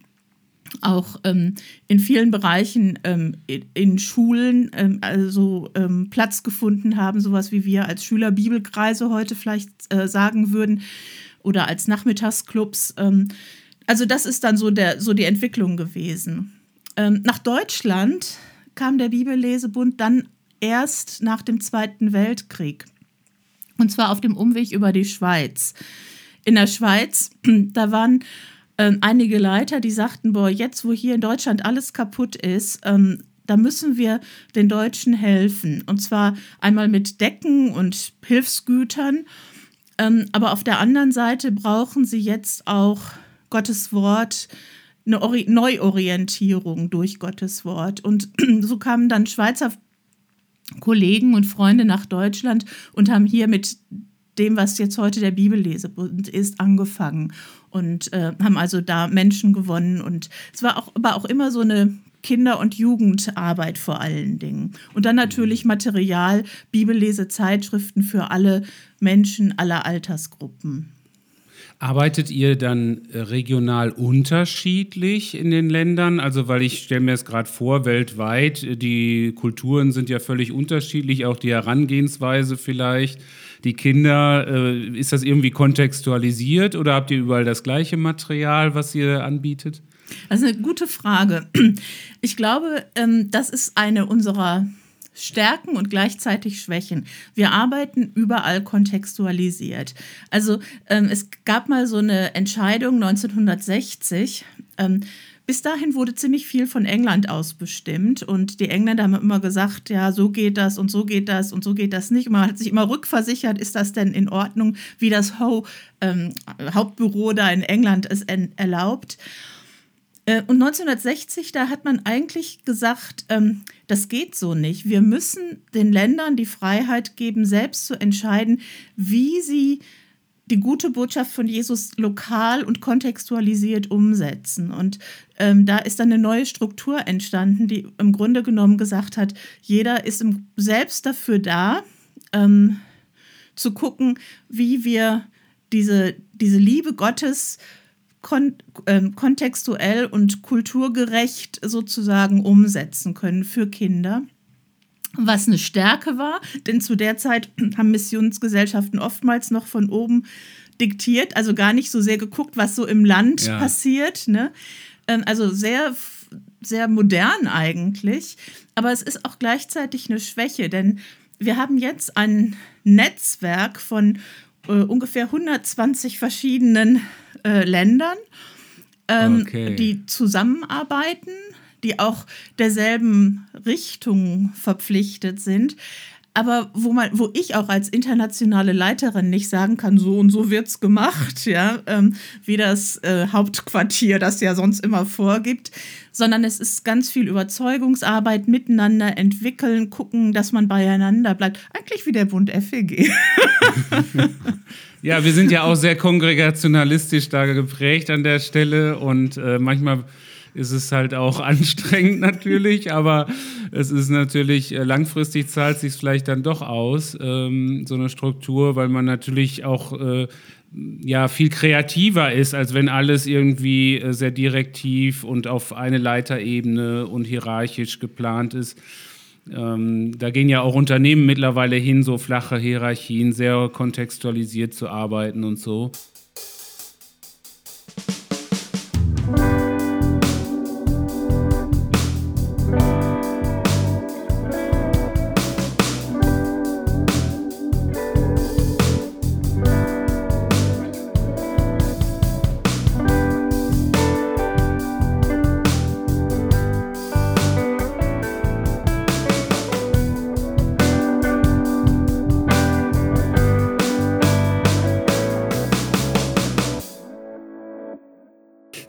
(clears throat) auch ähm, in vielen Bereichen ähm, in, Schulen ähm, also ähm, Platz gefunden haben, sowas wie wir als Schüler Bibelkreise heute vielleicht äh, sagen würden oder als Nachmittagsclubs. Also das ist dann so, der, so die Entwicklung gewesen. Ähm, nach Deutschland kam der Bibellesebund dann erst nach dem Zweiten Weltkrieg. Und zwar auf dem Umweg über die Schweiz. In der Schweiz, (clears throat) da waren ähm, einige Leiter, die sagten, boah, jetzt wo hier in Deutschland alles kaputt ist, ähm, da müssen wir den Deutschen helfen. Und zwar einmal mit Decken und Hilfsgütern. Ähm, aber auf der anderen Seite brauchen sie jetzt auch Gottes Wort, eine Ori Neuorientierung durch Gottes Wort. Und (clears throat) so kamen dann Schweizer Kollegen und Freunde nach Deutschland und haben hier mit dem, was jetzt heute der Bibellesebund ist, angefangen und äh, haben also da Menschen gewonnen. Und es war auch, aber auch immer so eine Kinder- und Jugendarbeit vor allen Dingen. Und dann natürlich Material, Bibellese, Zeitschriften für alle Menschen aller Altersgruppen. Arbeitet ihr dann regional unterschiedlich in den Ländern? Also, weil ich stelle mir es gerade vor, weltweit, die Kulturen sind ja völlig unterschiedlich, auch die Herangehensweise vielleicht. Die Kinder, äh, ist das irgendwie kontextualisiert oder habt ihr überall das gleiche Material, was ihr anbietet? Das ist eine gute Frage. Ich glaube, ähm, das ist eine unserer Stärken und gleichzeitig Schwächen. Wir arbeiten überall kontextualisiert. Also ähm, es gab mal so eine Entscheidung 1960. Ähm, bis dahin wurde ziemlich viel von England aus bestimmt und die Engländer haben immer gesagt, ja, so geht das und so geht das und so geht das nicht. Man hat sich immer rückversichert, ist das denn in Ordnung, wie das Ho ähm, Hauptbüro da in England es erlaubt. Und 1960, da hat man eigentlich gesagt, ähm, das geht so nicht. Wir müssen den Ländern die Freiheit geben, selbst zu entscheiden, wie sie die gute Botschaft von Jesus lokal und kontextualisiert umsetzen. Und ähm, da ist dann eine neue Struktur entstanden, die im Grunde genommen gesagt hat, jeder ist im, selbst dafür da, ähm, zu gucken, wie wir diese, diese Liebe Gottes kon ähm, kontextuell und kulturgerecht sozusagen umsetzen können für Kinder was eine Stärke war, denn zu der Zeit (clears throat) haben Missionsgesellschaften oftmals noch von oben diktiert, also gar nicht so sehr geguckt, was so im Land Ja. passiert. Ne? Ähm, Also sehr, sehr modern eigentlich, aber es ist auch gleichzeitig eine Schwäche, denn wir haben jetzt ein Netzwerk von äh, ungefähr 120 verschiedenen äh, Ländern, ähm, Okay. die zusammenarbeiten, die auch derselben Richtung verpflichtet sind. Aber wo man, wo ich auch als internationale Leiterin nicht sagen kann, so und so wird's gemacht, ja, ähm, wie das äh, Hauptquartier das ja sonst immer vorgibt, sondern es ist ganz viel Überzeugungsarbeit, miteinander entwickeln, gucken, dass man beieinander bleibt. Eigentlich wie der Bund FEG. (laughs) Ja, wir sind ja auch sehr kongregationalistisch da geprägt an der Stelle und äh, manchmal ist es halt auch (laughs) anstrengend natürlich, aber es ist natürlich äh, langfristig zahlt sich vielleicht dann doch aus, ähm, so eine Struktur, weil man natürlich auch äh, ja viel kreativer ist, als wenn alles irgendwie äh, sehr direktiv und auf eine Leiterebene und hierarchisch geplant ist. Ähm, da gehen ja auch Unternehmen mittlerweile hin, so flache Hierarchien, sehr kontextualisiert zu arbeiten und so.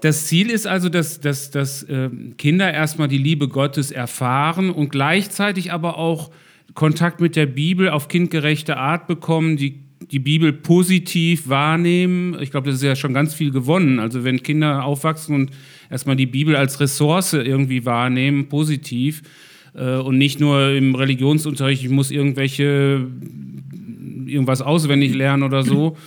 Das Ziel ist also, dass, dass, dass äh, Kinder erstmal die Liebe Gottes erfahren und gleichzeitig aber auch Kontakt mit der Bibel auf kindgerechte Art bekommen, die die Bibel positiv wahrnehmen. Ich glaube, das ist ja schon ganz viel gewonnen. Also wenn Kinder aufwachsen und erstmal die Bibel als Ressource irgendwie wahrnehmen, positiv, äh, und nicht nur im Religionsunterricht, ich muss irgendwelche irgendwas auswendig lernen oder so.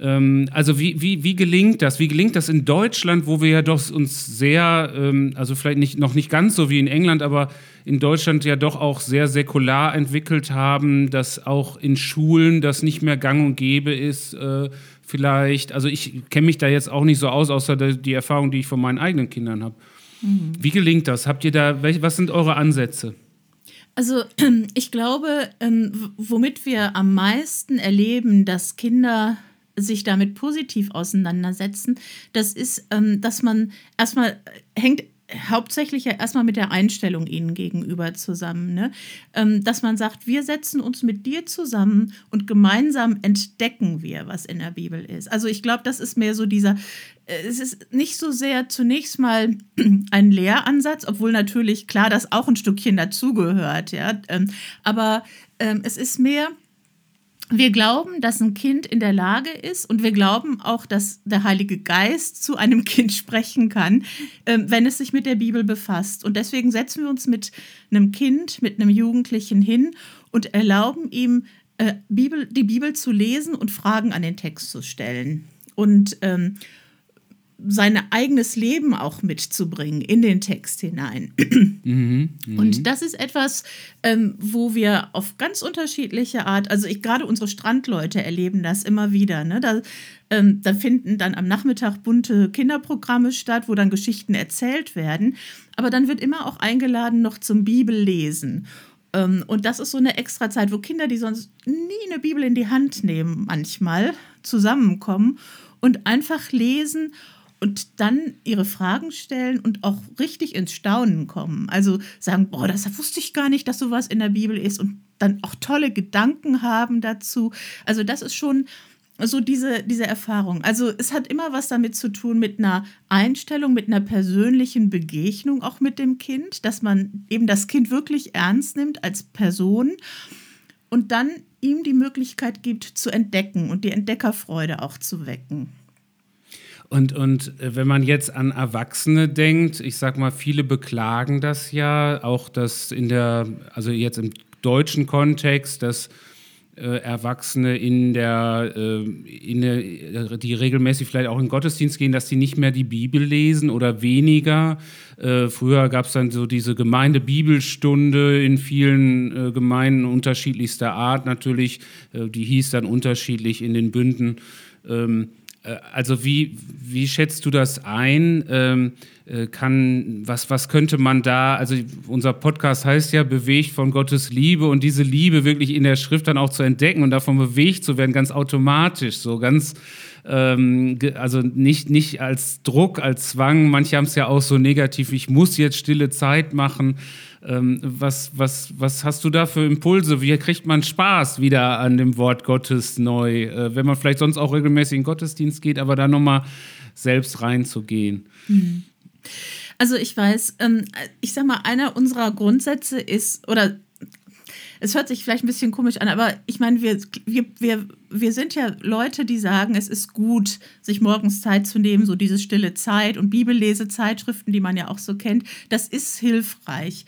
Ähm, also wie, wie, wie gelingt das? Wie gelingt das in Deutschland, wo wir ja doch uns sehr, ähm, also vielleicht nicht, noch nicht ganz so wie in England, aber in Deutschland ja doch auch sehr säkular entwickelt haben, dass auch in Schulen das nicht mehr gang und gäbe ist, äh, vielleicht. Also ich kenne mich da jetzt auch nicht so aus, außer die Erfahrung, die ich von meinen eigenen Kindern habe. Wie gelingt das? Habt ihr da, was sind eure Ansätze? Also (clears throat) ich glaube, ähm, womit wir am meisten erleben, dass Kinder sich damit positiv auseinandersetzen, das ist, ähm, dass man erstmal äh, hängt hauptsächlich ja erstmal mit der Einstellung ihnen gegenüber zusammen, ne? ähm, dass man sagt, wir setzen uns mit dir zusammen und gemeinsam entdecken wir, was in der Bibel ist. Also ich glaube, das ist mehr so dieser, äh, es ist nicht so sehr zunächst mal (clears throat) ein Lehransatz, obwohl natürlich klar das auch ein Stückchen dazugehört, ja, ähm, aber ähm, es ist mehr wir glauben, dass ein Kind in der Lage ist und wir glauben auch, dass der Heilige Geist zu einem (laughs) Kind sprechen kann, ähm, wenn es sich mit der Bibel befasst. Und deswegen setzen wir uns mit einem Kind, mit einem Jugendlichen hin und erlauben ihm, äh, die Bibel zu lesen und Fragen an den Text zu stellen. Und ähm, sein eigenes Leben auch mitzubringen in den Text hinein. Und das ist etwas, ähm, wo wir auf ganz unterschiedliche Art, also ich gerade unsere Strandleute erleben das immer wieder. Ne? Da, ähm, da finden dann am Nachmittag bunte Kinderprogramme statt, wo dann Geschichten erzählt werden. Aber dann wird immer auch eingeladen noch zum Bibellesen. Ähm, und das ist so eine extra Zeit, wo Kinder, die sonst nie eine Bibel in die Hand nehmen, manchmal zusammenkommen und einfach lesen und dann ihre Fragen stellen und auch richtig ins Staunen kommen. Also sagen, boah, das wusste ich gar nicht, dass sowas in der Bibel ist und dann auch tolle Gedanken haben dazu. Also das ist schon so diese, diese Erfahrung. Also es hat immer was damit zu tun mit einer Einstellung, mit einer persönlichen Begegnung auch mit dem Kind, dass man eben das Kind wirklich ernst nimmt als Person und dann ihm die Möglichkeit gibt zu entdecken und die Entdeckerfreude auch zu wecken. Und, und äh, wenn man jetzt an Erwachsene denkt, ich sag mal, viele beklagen das ja, auch dass in der, also jetzt im deutschen Kontext, dass äh, Erwachsene in der, äh, in der, die regelmäßig vielleicht auch in Gottesdienst gehen, dass sie nicht mehr die Bibel lesen oder weniger. Früher gab es dann so diese Gemeinde-Bibelstunde in vielen Gemeinden unterschiedlichster Art natürlich. Die hieß dann unterschiedlich in den Bünden. Äh, also wie, wie schätzt du das ein? Ähm, äh, kann, was, was könnte man da, also unser Podcast heißt ja bewegt von Gottes Liebe und diese Liebe wirklich in der Schrift dann auch zu entdecken und davon bewegt zu werden, ganz automatisch, so ganz, ähm, also nicht, nicht als Druck, als Zwang. Manche haben es ja auch so negativ, ich muss jetzt stille Zeit machen. Ähm, was, was, was hast du da für Impulse? Wie kriegt man Spaß wieder an dem Wort Gottes neu, äh, wenn man vielleicht sonst auch regelmäßig in den Gottesdienst geht, aber da nochmal selbst reinzugehen? Mhm. Also ich weiß, ähm, ich sag mal, einer unserer Grundsätze ist, oder es hört sich vielleicht ein bisschen komisch an, aber ich meine, wir, wir, wir, wir sind ja Leute, die sagen, es ist gut, sich morgens Zeit zu nehmen, so diese stille Zeit und Bibellesezeitschriften, die man ja auch so kennt, das ist hilfreich.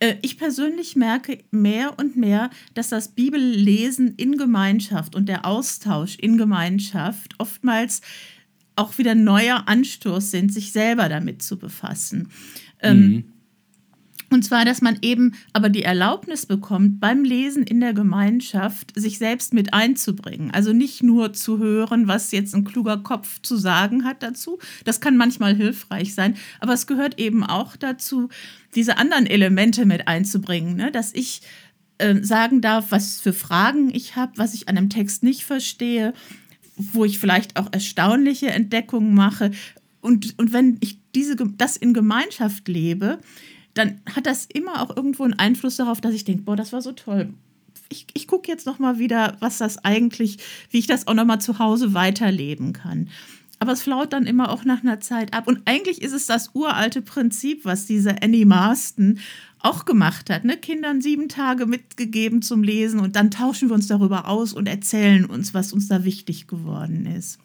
Äh, ich persönlich merke mehr und mehr, dass das Bibellesen in Gemeinschaft und der Austausch in Gemeinschaft oftmals auch wieder neuer Anstoß sind, sich selber damit zu befassen. Ähm, mhm. Und zwar, dass man eben aber die Erlaubnis bekommt, beim Lesen in der Gemeinschaft sich selbst mit einzubringen. Also nicht nur zu hören, was jetzt ein kluger Kopf zu sagen hat dazu. Das kann manchmal hilfreich sein. Aber es gehört eben auch dazu, diese anderen Elemente mit einzubringen. Ne? Dass ich äh, sagen darf, was für Fragen ich habe, was ich an einem Text nicht verstehe, wo ich vielleicht auch erstaunliche Entdeckungen mache. Und, und wenn ich diese, das in Gemeinschaft lebe, dann hat das immer auch irgendwo einen Einfluss darauf, dass ich denke, boah, das war so toll. Ich, ich gucke jetzt noch mal wieder, was das eigentlich, wie ich das auch noch mal zu Hause weiterleben kann. Aber es flaut dann immer auch nach einer Zeit ab. Und eigentlich ist es das uralte Prinzip, was diese Annie Marston auch gemacht hat. Ne? Kindern sieben Tage mitgegeben zum Lesen und dann tauschen wir uns darüber aus und erzählen uns, was uns da wichtig geworden ist.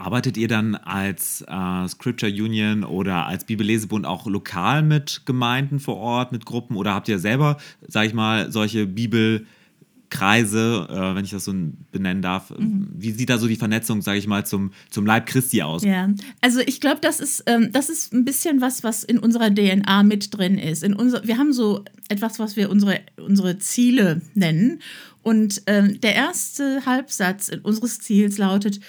Arbeitet ihr dann als äh, Scripture Union oder als Bibellesebund auch lokal mit Gemeinden vor Ort, mit Gruppen oder habt ihr selber, sag ich mal, solche Bibel- Kreise, äh, wenn ich das so benennen darf. Mhm. Wie sieht da so die Vernetzung, sage ich mal, zum, zum Leib Christi aus? Ja, also ich glaube, das ist, ähm, das ist ein bisschen was, was in unserer DNA mit drin ist. In unser, wir haben so etwas, was wir unsere, unsere Ziele nennen. Und ähm, der erste Halbsatz unseres Ziels lautet,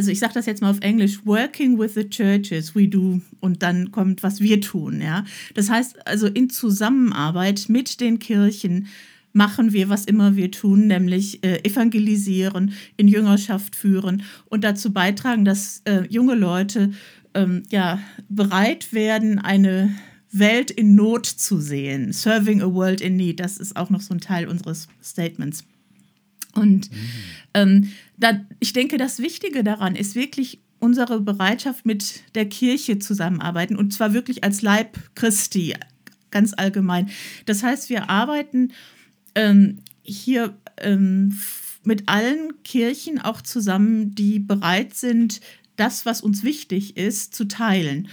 also ich sage das jetzt mal auf Englisch, working with the churches we do und dann kommt, was wir tun, ja. Das heißt also in Zusammenarbeit mit den Kirchen machen wir, was immer wir tun, nämlich äh, evangelisieren, in Jüngerschaft führen und dazu beitragen, dass äh, junge Leute ähm, ja, bereit werden, eine Welt in Not zu sehen. Serving a world in need, das ist auch noch so ein Teil unseres Statements. Und mhm. ähm, da, ich denke, das Wichtige daran ist wirklich unsere Bereitschaft mit der Kirche zusammenarbeiten und zwar wirklich als Leib Christi, ganz allgemein. Das heißt, wir arbeiten ähm, hier ähm, mit allen Kirchen auch zusammen, die bereit sind, das, was uns wichtig ist, zu teilen.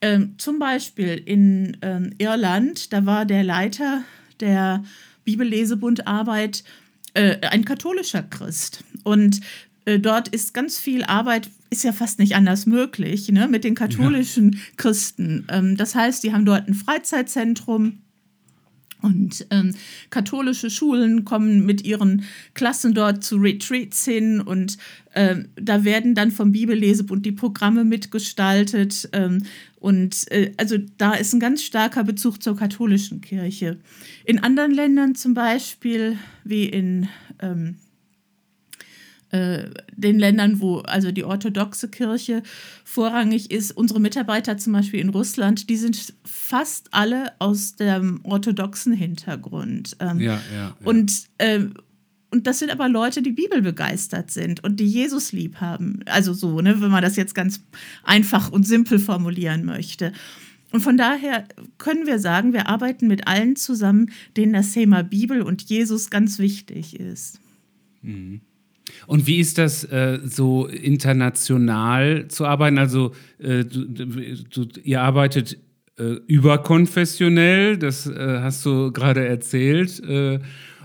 Ähm, zum Beispiel in ähm, Irland, da war der Leiter der Bibellesebundarbeit äh, ein katholischer Christ. Und äh, dort ist ganz viel Arbeit, ist ja fast nicht anders möglich, ne, mit den katholischen ja. Christen. Ähm, das heißt, die haben dort ein Freizeitzentrum und ähm, katholische Schulen kommen mit ihren Klassen dort zu Retreats hin und äh, da werden dann vom Bibellesebund die Programme mitgestaltet. Ähm, und äh, also da ist ein ganz starker Bezug zur katholischen Kirche. In anderen Ländern zum Beispiel, wie in ähm, äh, den Ländern, wo also die orthodoxe Kirche vorrangig ist. Unsere Mitarbeiter zum Beispiel in Russland, die sind fast alle aus dem orthodoxen Hintergrund. Ähm, ja, ja, ja. Und, äh, und das sind aber Leute, die bibelbegeistert sind und die Jesus lieb haben. Also so, ne, wenn man das jetzt ganz einfach und simpel formulieren möchte. Und von daher können wir sagen, wir arbeiten mit allen zusammen, denen das Thema Bibel und Jesus ganz wichtig ist. Mhm. Und wie ist das äh, so international zu arbeiten? Also äh, du, du, ihr arbeitet äh, überkonfessionell, das äh, hast du gerade erzählt. Äh,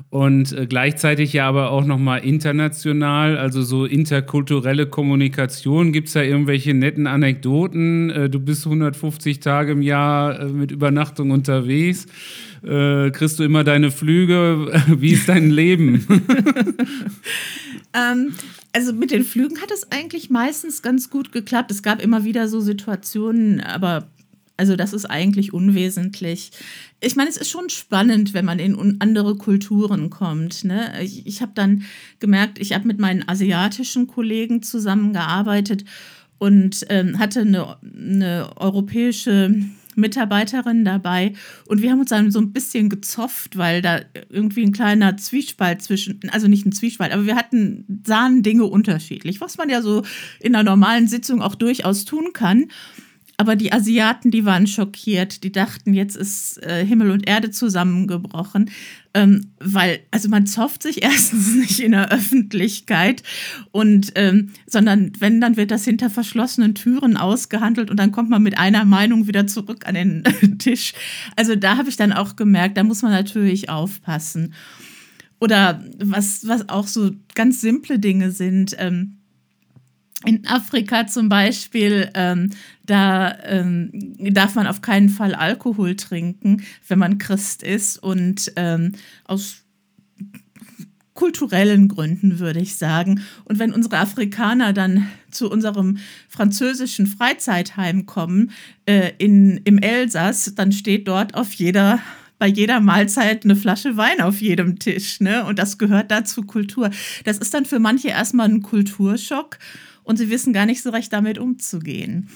und äh, gleichzeitig ja aber auch nochmal international, also so interkulturelle Kommunikation. Gibt es da irgendwelche netten Anekdoten? Du bist 150 Tage im Jahr mit Übernachtung unterwegs. Kriegst du immer deine Flüge? (laughs) Wie ist dein Leben? (laughs) ähm, also mit den Flügen hat es eigentlich meistens ganz gut geklappt. Es gab immer wieder so Situationen, aber also das ist eigentlich unwesentlich. Ich meine, es ist schon spannend, wenn man in andere Kulturen kommt. Ne? Ich, ich habe dann gemerkt, ich habe mit meinen asiatischen Kollegen zusammengearbeitet und ähm, hatte eine, eine europäische Mitarbeiterin dabei und wir haben uns dann so ein bisschen gezofft, weil da irgendwie ein kleiner Zwiespalt zwischen, also nicht ein Zwiespalt, aber wir hatten, sahen Dinge unterschiedlich, was man ja so in einer normalen Sitzung auch durchaus tun kann. Aber die Asiaten, die waren schockiert. Die dachten, jetzt ist äh, Himmel und Erde zusammengebrochen. Ähm, weil, also man zofft sich (laughs) erstens nicht in der Öffentlichkeit und ähm, sondern wenn, dann wird das hinter verschlossenen Türen ausgehandelt und dann kommt man mit einer Meinung wieder zurück an den (laughs) Tisch. Also da habe ich dann auch gemerkt, da muss man natürlich aufpassen. Oder was, was auch so ganz simple Dinge sind. Ähm, in Afrika zum Beispiel, ähm, da ähm, darf man auf keinen Fall Alkohol trinken, wenn man Christ ist. Und ähm, aus kulturellen Gründen, würde ich sagen. Und wenn unsere Afrikaner dann zu unserem französischen Freizeitheim kommen, äh, in, im Elsass, dann steht dort auf jeder bei jeder Mahlzeit eine Flasche Wein auf jedem Tisch. Ne? Und das gehört dazu Kultur. Das ist dann für manche erstmal ein Kulturschock und sie wissen gar nicht so recht damit umzugehen.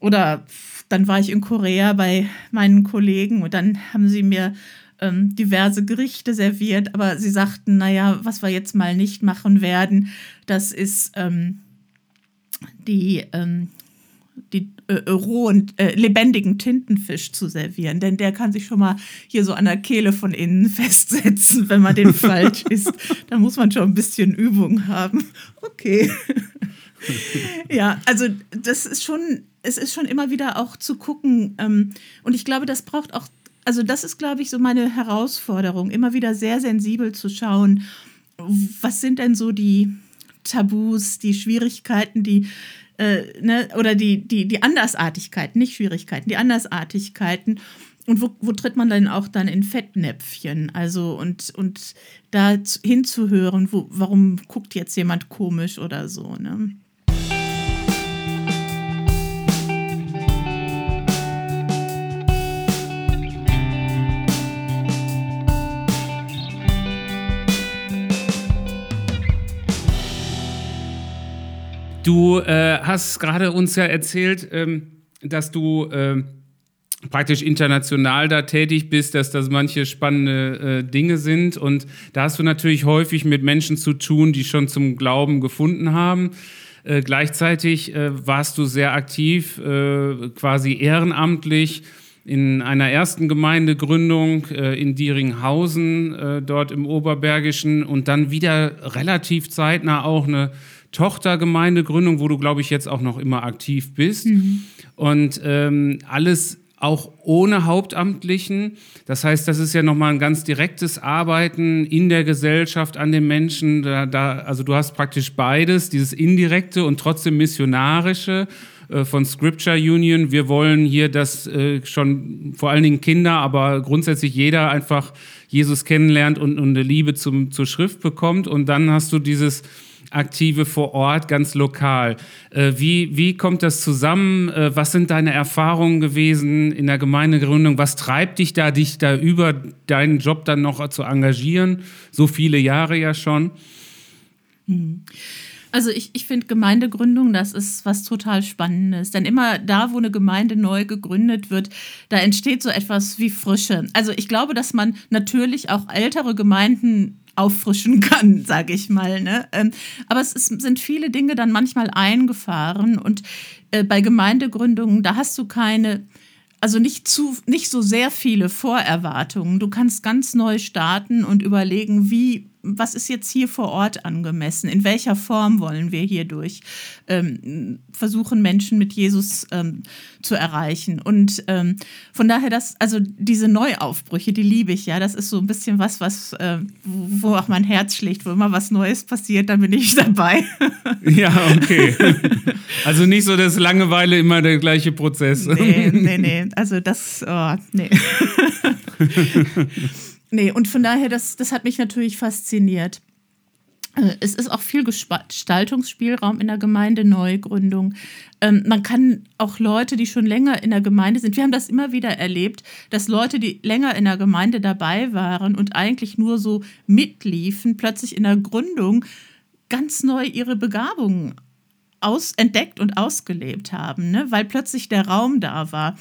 Oder dann war ich in Korea bei meinen Kollegen und dann haben sie mir ähm, diverse Gerichte serviert, aber sie sagten, naja, was wir jetzt mal nicht machen werden, das ist ähm, die, ähm, die äh, rohen, äh, lebendigen Tintenfisch zu servieren, denn der kann sich schon mal hier so an der Kehle von innen (laughs) festsetzen, wenn man den falsch isst. Da muss man schon ein bisschen Übung haben. Okay. (laughs) (laughs) ja, also das ist schon, es ist schon immer wieder auch zu gucken. Ähm, und ich glaube, das braucht auch, also das ist, glaube ich, so meine Herausforderung, immer wieder sehr sensibel zu schauen, was sind denn so die Tabus, die Schwierigkeiten, die äh, ne, oder die, die, die Andersartigkeiten, nicht Schwierigkeiten, die Andersartigkeiten. Und wo, wo tritt man dann auch dann in Fettnäpfchen? Also und, und da hinzuhören, wo, warum guckt jetzt jemand komisch oder so, ne? Du äh, hast gerade uns ja erzählt, ähm, dass du äh, praktisch international da tätig bist, dass das manche spannende äh, Dinge sind. Und da hast du natürlich häufig mit Menschen zu tun, die schon zum Glauben gefunden haben. Äh, gleichzeitig äh, warst du sehr aktiv, äh, quasi ehrenamtlich in einer ersten Gemeindegründung äh, in Dieringhausen, äh, dort im Oberbergischen und dann wieder relativ zeitnah auch eine Tochtergemeindegründung, wo du, glaube ich, jetzt auch noch immer aktiv bist. Mhm. Und ähm, alles auch ohne Hauptamtlichen. Das heißt, das ist ja nochmal ein ganz direktes Arbeiten in der Gesellschaft, an den Menschen. Da, da, also du hast praktisch beides, dieses indirekte und trotzdem missionarische von Scripture Union. Wir wollen hier, dass äh, schon vor allen Dingen Kinder, aber grundsätzlich jeder einfach Jesus kennenlernt und, und eine Liebe zum, zur Schrift bekommt. Und dann hast du dieses Aktive vor Ort, ganz lokal. Äh, wie, wie kommt das zusammen? Äh, was sind deine Erfahrungen gewesen in der Gemeindegründung? Was treibt dich da, dich da über deinen Job dann noch zu engagieren? So viele Jahre ja schon. Hm. Also ich, ich finde Gemeindegründung, das ist was total Spannendes. Denn immer da, wo eine Gemeinde neu gegründet wird, da entsteht so etwas wie Frische. Also ich glaube, dass man natürlich auch ältere Gemeinden auffrischen kann, (laughs) sage ich mal. Ne? Ähm, aber es ist, sind viele Dinge dann manchmal eingefahren und äh, bei Gemeindegründungen, da hast du keine, also nicht zu, nicht so sehr viele Vorerwartungen. Du kannst ganz neu starten und überlegen, wie was ist jetzt hier vor Ort angemessen? In welcher Form wollen wir hierdurch ähm, versuchen, Menschen mit Jesus ähm, zu erreichen? Und ähm, von daher, das, also diese Neuaufbrüche, die liebe ich ja. Das ist so ein bisschen was, was, äh, wo, wo auch mein Herz schlägt, wo immer was Neues passiert, dann bin ich (laughs) dabei. Ja, okay. (laughs) Also nicht so, dass Langeweile immer der gleiche Prozess. Nee, nee, nee. Also das, oh, nee. (laughs) nee, und von daher, das, das hat mich natürlich fasziniert. Äh, Es ist auch viel Gestaltungsspielraum in der Gemeindeneugründung. Ähm, man kann auch Leute, die schon länger in der Gemeinde sind, wir haben das immer wieder erlebt, dass Leute, die länger in der Gemeinde dabei waren und eigentlich nur so mitliefen, plötzlich in der Gründung ganz neu ihre Begabungen aus, entdeckt und ausgelebt haben, ne? weil plötzlich der Raum da war.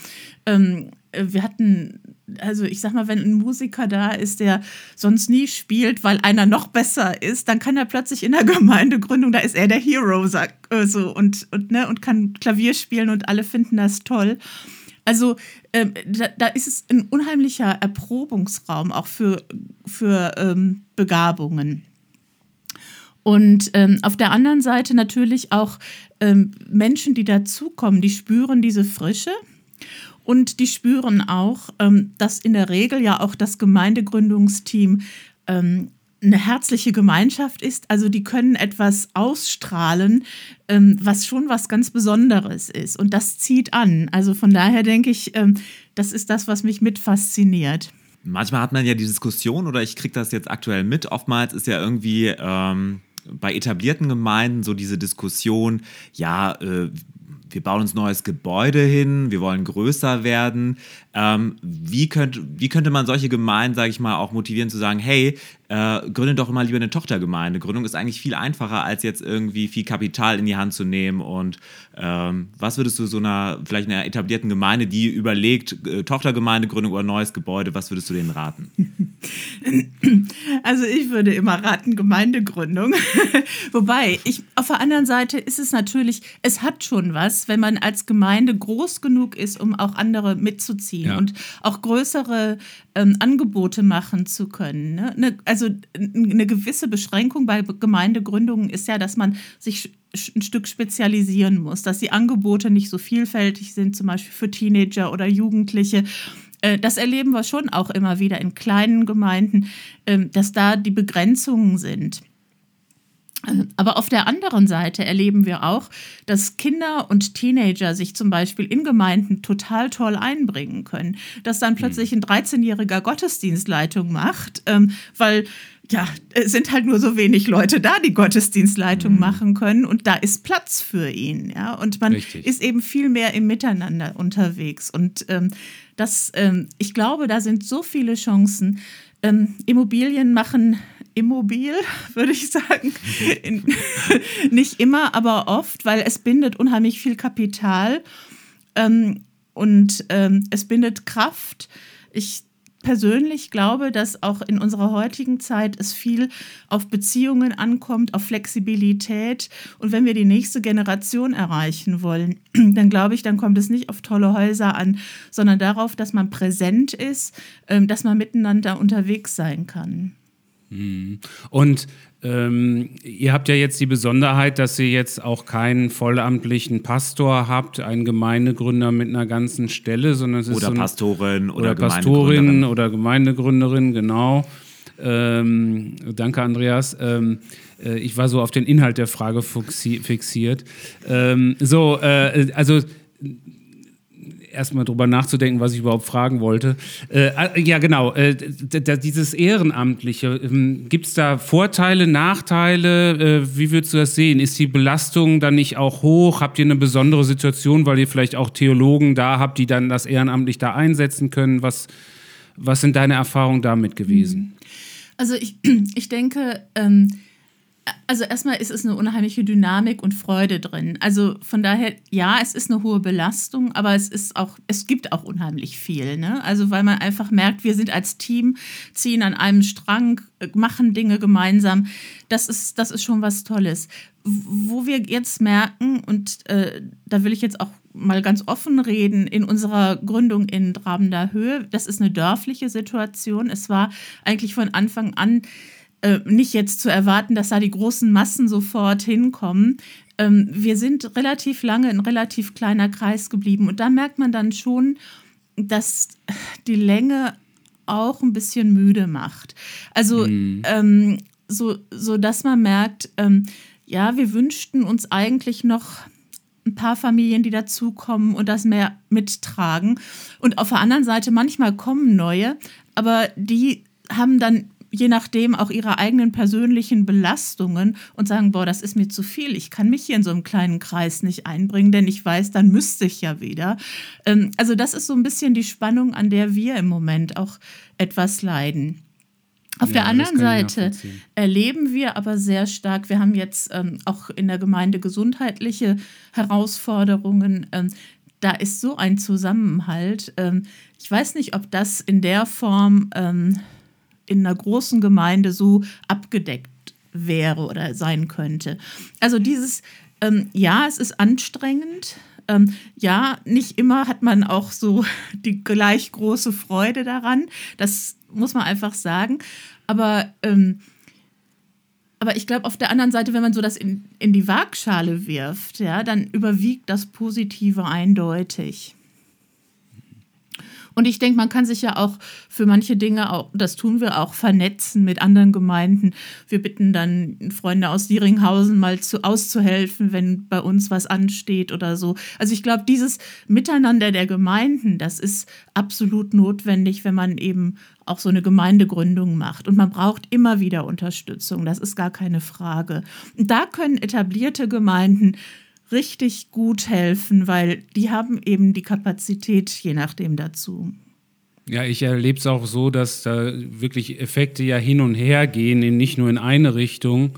Ähm, wir hatten, also ich sag mal, wenn ein Musiker da ist, der sonst nie spielt, weil einer noch besser ist, dann kann er plötzlich in der (laughs) Gemeindegründung, da ist er der Hero, sag, äh, so, und, und, ne, und kann Klavier spielen und alle finden das toll. Also ähm, da, da, ist es ein unheimlicher Erprobungsraum auch für, für ähm, Begabungen. Und ähm, auf der anderen Seite natürlich auch ähm, Menschen, die dazukommen, die spüren diese Frische und die spüren auch, ähm, dass in der Regel ja auch das Gemeindegründungsteam ähm, eine herzliche Gemeinschaft ist. Also die können etwas ausstrahlen, ähm, was schon was ganz Besonderes ist. Und das zieht an. Also von daher denke ich, ähm, das ist das, was mich mit fasziniert manchmal hat man ja die Diskussion, oder ich kriege das jetzt aktuell mit, oftmals ist ja irgendwie ähm, bei etablierten Gemeinden so diese Diskussion, ja, äh, wir bauen uns neues Gebäude hin, wir wollen größer werden. Ähm, wie, könnt, wie könnte man solche Gemeinden, sage ich mal, auch motivieren zu sagen, hey, äh, gründet doch immer lieber eine Tochtergemeinde. Gründung ist eigentlich viel einfacher, als jetzt irgendwie viel Kapital in die Hand zu nehmen. Und ähm, was würdest du so einer, vielleicht einer etablierten Gemeinde, die überlegt, äh, Tochtergemeindegründung oder neues Gebäude, was würdest du denen raten? (laughs) Also ich würde immer raten, Gemeindegründung. (laughs) Wobei, ich, auf der anderen Seite ist es natürlich, es hat schon was, wenn man als Gemeinde groß genug ist, um auch andere mitzuziehen ja. und auch größere ähm, Angebote machen zu können. Ne? Ne, also eine gewisse Beschränkung bei Gemeindegründungen ist ja, dass man sich ein Stück spezialisieren muss, dass die Angebote nicht so vielfältig sind, zum Beispiel für Teenager oder Jugendliche. Äh, das erleben wir schon auch immer wieder in kleinen Gemeinden, ähm, dass da die Begrenzungen sind. Aber auf der anderen Seite erleben wir auch, dass Kinder und Teenager sich zum Beispiel in Gemeinden total toll einbringen können. Dass dann plötzlich ein 13-jähriger Gottesdienstleitung macht, ähm, weil ja, es sind halt nur so wenig Leute da, die Gottesdienstleitung mhm. machen können und da ist Platz für ihn. Ja? Und man Richtig. ist eben viel mehr im Miteinander unterwegs. Und ähm, das, ähm, ich glaube, da sind so viele Chancen. Ähm, Immobilien machen immobil, (laughs) würde ich sagen. (laughs) In, (laughs) nicht immer, aber oft, weil es bindet unheimlich viel Kapital ähm, und ähm, es bindet Kraft. Ich persönlich glaube, dass auch in unserer heutigen Zeit es viel auf Beziehungen ankommt, auf Flexibilität. Und wenn wir die nächste Generation erreichen wollen, (clears throat) dann glaube ich, dann kommt es nicht auf tolle Häuser an, sondern darauf, dass man präsent ist, ähm, dass man miteinander unterwegs sein kann. Mhm. Und ähm, ihr habt ja jetzt die Besonderheit, dass ihr jetzt auch keinen vollamtlichen Pastor habt, einen Gemeindegründer mit einer ganzen Stelle, sondern es ist oder so ein, Pastorin oder, oder Pastorin oder Gemeindegründerin, genau. Ähm, danke, Andreas. Ähm, äh, ich war so auf den Inhalt der Frage fixiert. Ähm, so, äh, also erstmal drüber nachzudenken, was ich überhaupt fragen wollte. Äh, äh ja, genau, äh, dieses Ehrenamtliche, ähm, gibt es da Vorteile, Nachteile? Äh, wie würdest du das sehen? Ist die Belastung dann nicht auch hoch? Habt ihr eine besondere Situation, weil ihr vielleicht auch Theologen da habt, die dann das ehrenamtlich da einsetzen können? Was, was sind deine Erfahrungen damit gewesen? Also ich, (clears throat) ich denke, ähm, also erstmal ist es eine unheimliche Dynamik und Freude drin. Also von daher, ja, es ist eine hohe Belastung, aber es ist auch, es gibt auch unheimlich viel. Ne? Also weil man einfach merkt, wir sind als Team, ziehen an einem Strang, machen Dinge gemeinsam. Das ist, das ist schon was Tolles. Wo wir jetzt merken, und äh, da will ich jetzt auch mal ganz offen reden, in unserer Gründung in Drabender Höhe, das ist eine dörfliche Situation. Es war eigentlich von Anfang an äh, nicht jetzt zu erwarten, dass da die großen Massen sofort hinkommen. Ähm, wir sind relativ lange ein relativ kleiner Kreis geblieben und da merkt man dann schon, dass die Länge auch ein bisschen müde macht. Also mhm. ähm, so, so dass man merkt, ähm, ja, wir wünschten uns eigentlich noch ein paar Familien, die dazukommen und das mehr mittragen. Und auf der anderen Seite, manchmal kommen neue, aber die haben dann je nachdem auch ihre eigenen persönlichen Belastungen und sagen, boah, das ist mir zu viel, ich kann mich hier in so einem kleinen Kreis nicht einbringen, denn ich weiß, dann müsste ich ja wieder. Ähm, also das ist so ein bisschen die Spannung, an der wir im Moment auch etwas leiden. Auf ja, der anderen Seite erleben wir aber sehr stark, wir haben jetzt ähm, auch in der Gemeinde gesundheitliche Herausforderungen. Ähm, da ist so ein Zusammenhalt. Ähm, ich weiß nicht, ob das in der Form ähm, in einer großen Gemeinde so abgedeckt wäre oder sein könnte. Also dieses, ähm, ja, es ist anstrengend. Ähm, ja, nicht immer hat man auch so (laughs) die gleich große Freude daran. Das muss man einfach sagen. Aber, ähm, aber ich glaube, auf der anderen Seite, wenn man so das in, in die Waagschale wirft, ja, dann überwiegt das Positive eindeutig. Und ich denke, man kann sich ja auch für manche Dinge, auch, das tun wir auch, vernetzen mit anderen Gemeinden. Wir bitten dann Freunde aus Dieringhausen mal zu, auszuhelfen, wenn bei uns was ansteht oder so. Also ich glaube, dieses Miteinander der Gemeinden, das ist absolut notwendig, wenn man eben auch so eine Gemeindegründung macht. Und man braucht immer wieder Unterstützung, das ist gar keine Frage. Und da können etablierte Gemeinden richtig gut helfen, weil die haben eben die Kapazität je nachdem dazu. Ja, ich erlebe es auch so, dass da wirklich Effekte ja hin und her gehen, nicht nur in eine Richtung.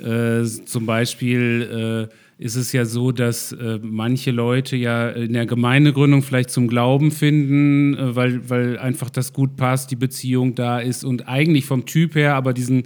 Äh, zum Beispiel äh, ist es ja so, dass äh, manche Leute ja in der Gemeindegründung vielleicht zum Glauben finden, äh, weil, weil einfach das gut passt, die Beziehung da ist und eigentlich vom Typ her aber diesen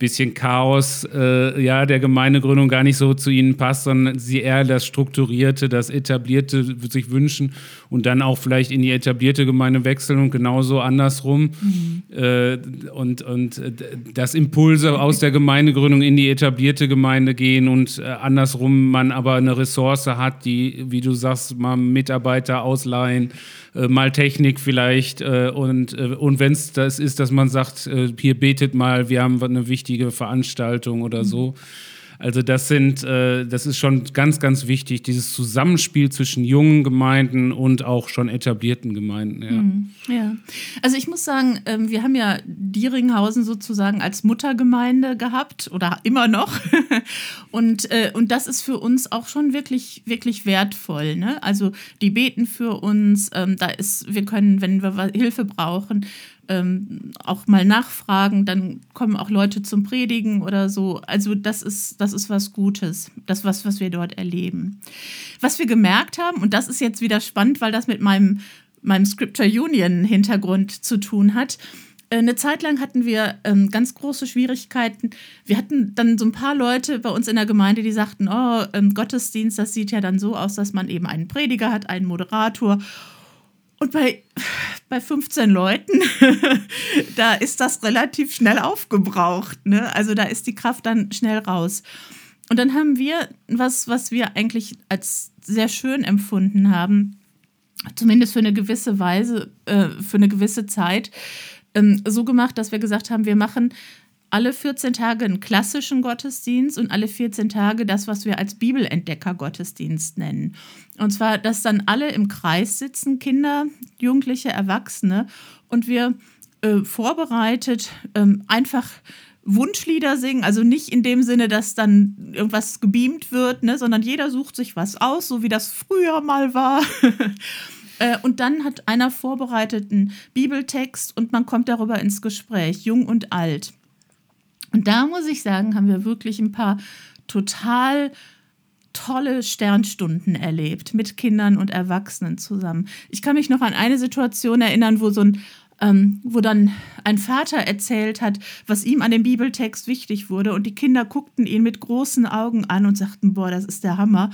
bisschen Chaos äh, ja, der Gemeindegründung gar nicht so zu ihnen passt, sondern sie eher das Strukturierte, das Etablierte sich wünschen und dann auch vielleicht in die etablierte Gemeinde wechseln und genauso andersrum. Mhm. Äh, und, und äh, dass Impulse aus der Gemeindegründung in die etablierte Gemeinde gehen und äh, andersrum man aber eine Ressource hat, die, wie du sagst, mal Mitarbeiter ausleihen äh, mal Technik vielleicht äh, und, und wenn es das ist, dass man sagt, hier betet mal, wir haben eine wichtige Veranstaltung oder so. Also das sind, äh, das ist schon ganz, ganz wichtig, dieses Zusammenspiel zwischen jungen Gemeinden und auch schon etablierten Gemeinden. Ja, mhm. ja. also ich muss sagen, ähm, wir haben ja Dieringhausen sozusagen als Muttergemeinde gehabt oder immer noch. (laughs) und, äh, und das ist für uns auch schon wirklich, wirklich wertvoll. Ne? Also die beten für uns, ähm, da ist, wir können, wenn wir Hilfe brauchen, ähm, auch mal nachfragen, dann kommen auch Leute zum Predigen oder so. Also das ist, das ist was Gutes, das was, was wir dort erleben. Was wir gemerkt haben, und das ist jetzt wieder spannend, weil das mit meinem, meinem Scripture Union Hintergrund zu tun hat, äh, eine Zeit lang hatten wir ähm, ganz große Schwierigkeiten. Wir hatten dann so ein paar Leute bei uns in der Gemeinde, die sagten, oh, ähm, Gottesdienst, das sieht ja dann so aus, dass man eben einen Prediger hat, einen Moderator und bei, bei 15 Leuten, (laughs) da ist das relativ schnell aufgebraucht. Ne? Also da ist die Kraft dann schnell raus. Und dann haben wir was, was wir eigentlich als sehr schön empfunden haben, zumindest für eine gewisse Weise, äh, für eine gewisse Zeit, ähm, so gemacht, dass wir gesagt haben, wir machen alle 14 Tage einen klassischen Gottesdienst und alle 14 Tage das, was wir als Bibelentdecker-Gottesdienst nennen. Und zwar, dass dann alle im Kreis sitzen, Kinder, Jugendliche, Erwachsene, und wir äh, vorbereitet ähm, einfach Wunschlieder singen, also nicht in dem Sinne, dass dann irgendwas gebeamt wird, ne, sondern jeder sucht sich was aus, so wie das früher mal war. (laughs) Äh, und dann hat einer vorbereiteten Bibeltext und man kommt darüber ins Gespräch, jung und alt. Und da muss ich sagen, haben wir wirklich ein paar total tolle Sternstunden erlebt mit Kindern und Erwachsenen zusammen. Ich kann mich noch an eine Situation erinnern, wo so ein ähm, wo dann ein Vater erzählt hat, was ihm an dem Bibeltext wichtig wurde. Und die Kinder guckten ihn mit großen Augen an und sagten, boah, das ist der Hammer.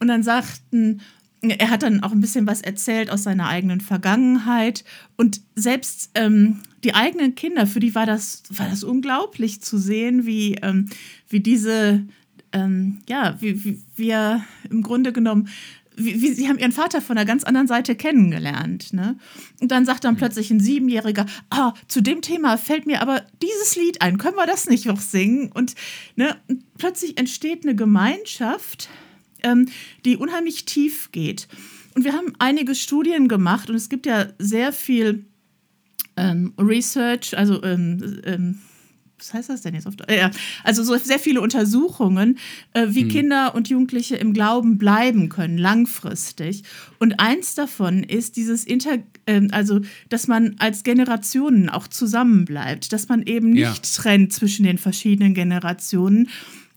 Und dann sagten er hat dann auch ein bisschen was erzählt aus seiner eigenen Vergangenheit. Und selbst ähm, die eigenen Kinder, für die war das, war das unglaublich zu sehen, wie, ähm, wie diese, ähm, ja, wie, wie wir im Grunde genommen wie, wie, sie haben ihren Vater von einer ganz anderen Seite kennengelernt. Ne? Und dann sagt dann plötzlich ein Siebenjähriger, ah, zu dem Thema fällt mir aber dieses Lied ein, können wir das nicht noch singen? Und, ne, und plötzlich entsteht eine Gemeinschaft, ähm, die unheimlich tief geht. Und wir haben einige Studien gemacht und es gibt ja sehr viel ähm, Research, also ähm, ähm was heißt das denn jetzt auf? Ja, also so sehr viele Untersuchungen, äh, wie hm. Kinder und Jugendliche im Glauben bleiben können, langfristig. Und eins davon ist dieses Inter, äh, also dass man als Generationen auch zusammenbleibt, dass man eben nicht ja. trennt zwischen den verschiedenen Generationen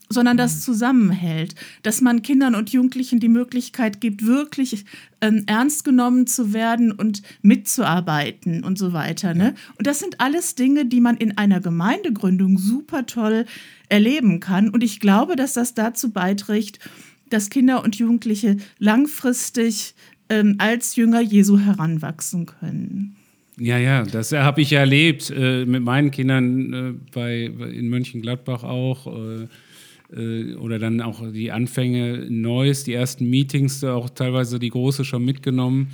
sondern das mhm. zusammenhält, dass man Kindern und Jugendlichen die Möglichkeit gibt, wirklich ähm, ernst genommen zu werden und mitzuarbeiten und so weiter. Ne? Und das sind alles Dinge, die man in einer Gemeindegründung super toll erleben kann. Und ich glaube, dass das dazu beiträgt, dass Kinder und Jugendliche langfristig ähm, als Jünger Jesu heranwachsen können. Ja, ja, das habe ich erlebt äh, mit meinen Kindern äh, bei, in Mönchengladbach auch. Äh, äh, oder dann auch die Anfänge Neues, die ersten Meetings, auch teilweise die große schon mitgenommen.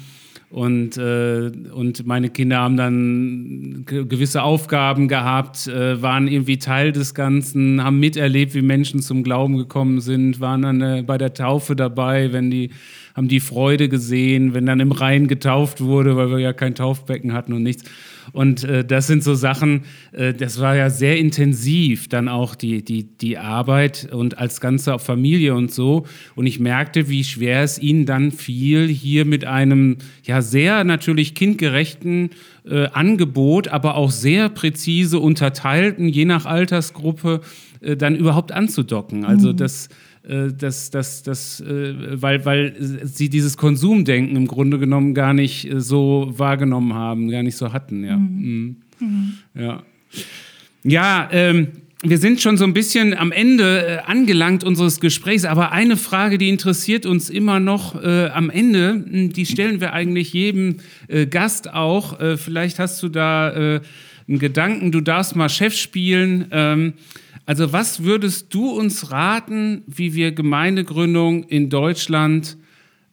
Und, äh, und meine Kinder haben dann gewisse Aufgaben gehabt, äh, waren irgendwie Teil des Ganzen, haben miterlebt, wie Menschen zum Glauben gekommen sind, waren dann äh, bei der Taufe dabei, wenn die, haben die Freude gesehen, wenn dann im Rhein getauft wurde, weil wir ja kein Taufbecken hatten und nichts. Und äh, das sind so Sachen, äh, das war ja sehr intensiv dann auch die, die, die Arbeit und als ganze Familie und so. Und ich merkte, wie schwer es ihnen dann fiel, hier mit einem ja sehr natürlich kindgerechten äh, Angebot, aber auch sehr präzise unterteilten, je nach Altersgruppe, äh, dann überhaupt anzudocken. Also mhm. das äh, das, das, das, äh, weil, weil sie dieses Konsumdenken im Grunde genommen gar nicht äh, so wahrgenommen haben, gar nicht so hatten. Ja, mhm. Mhm. ja. ja ähm, wir sind schon so ein bisschen am Ende angelangt unseres Gesprächs, aber eine Frage, die interessiert uns immer noch äh, am Ende, hm, die stellen wir eigentlich jedem äh, Gast auch. Äh, vielleicht hast du da einen Gedanken, du darfst mal Chef spielen. Ähm, also was würdest du uns raten, wie wir Gemeindegründung in Deutschland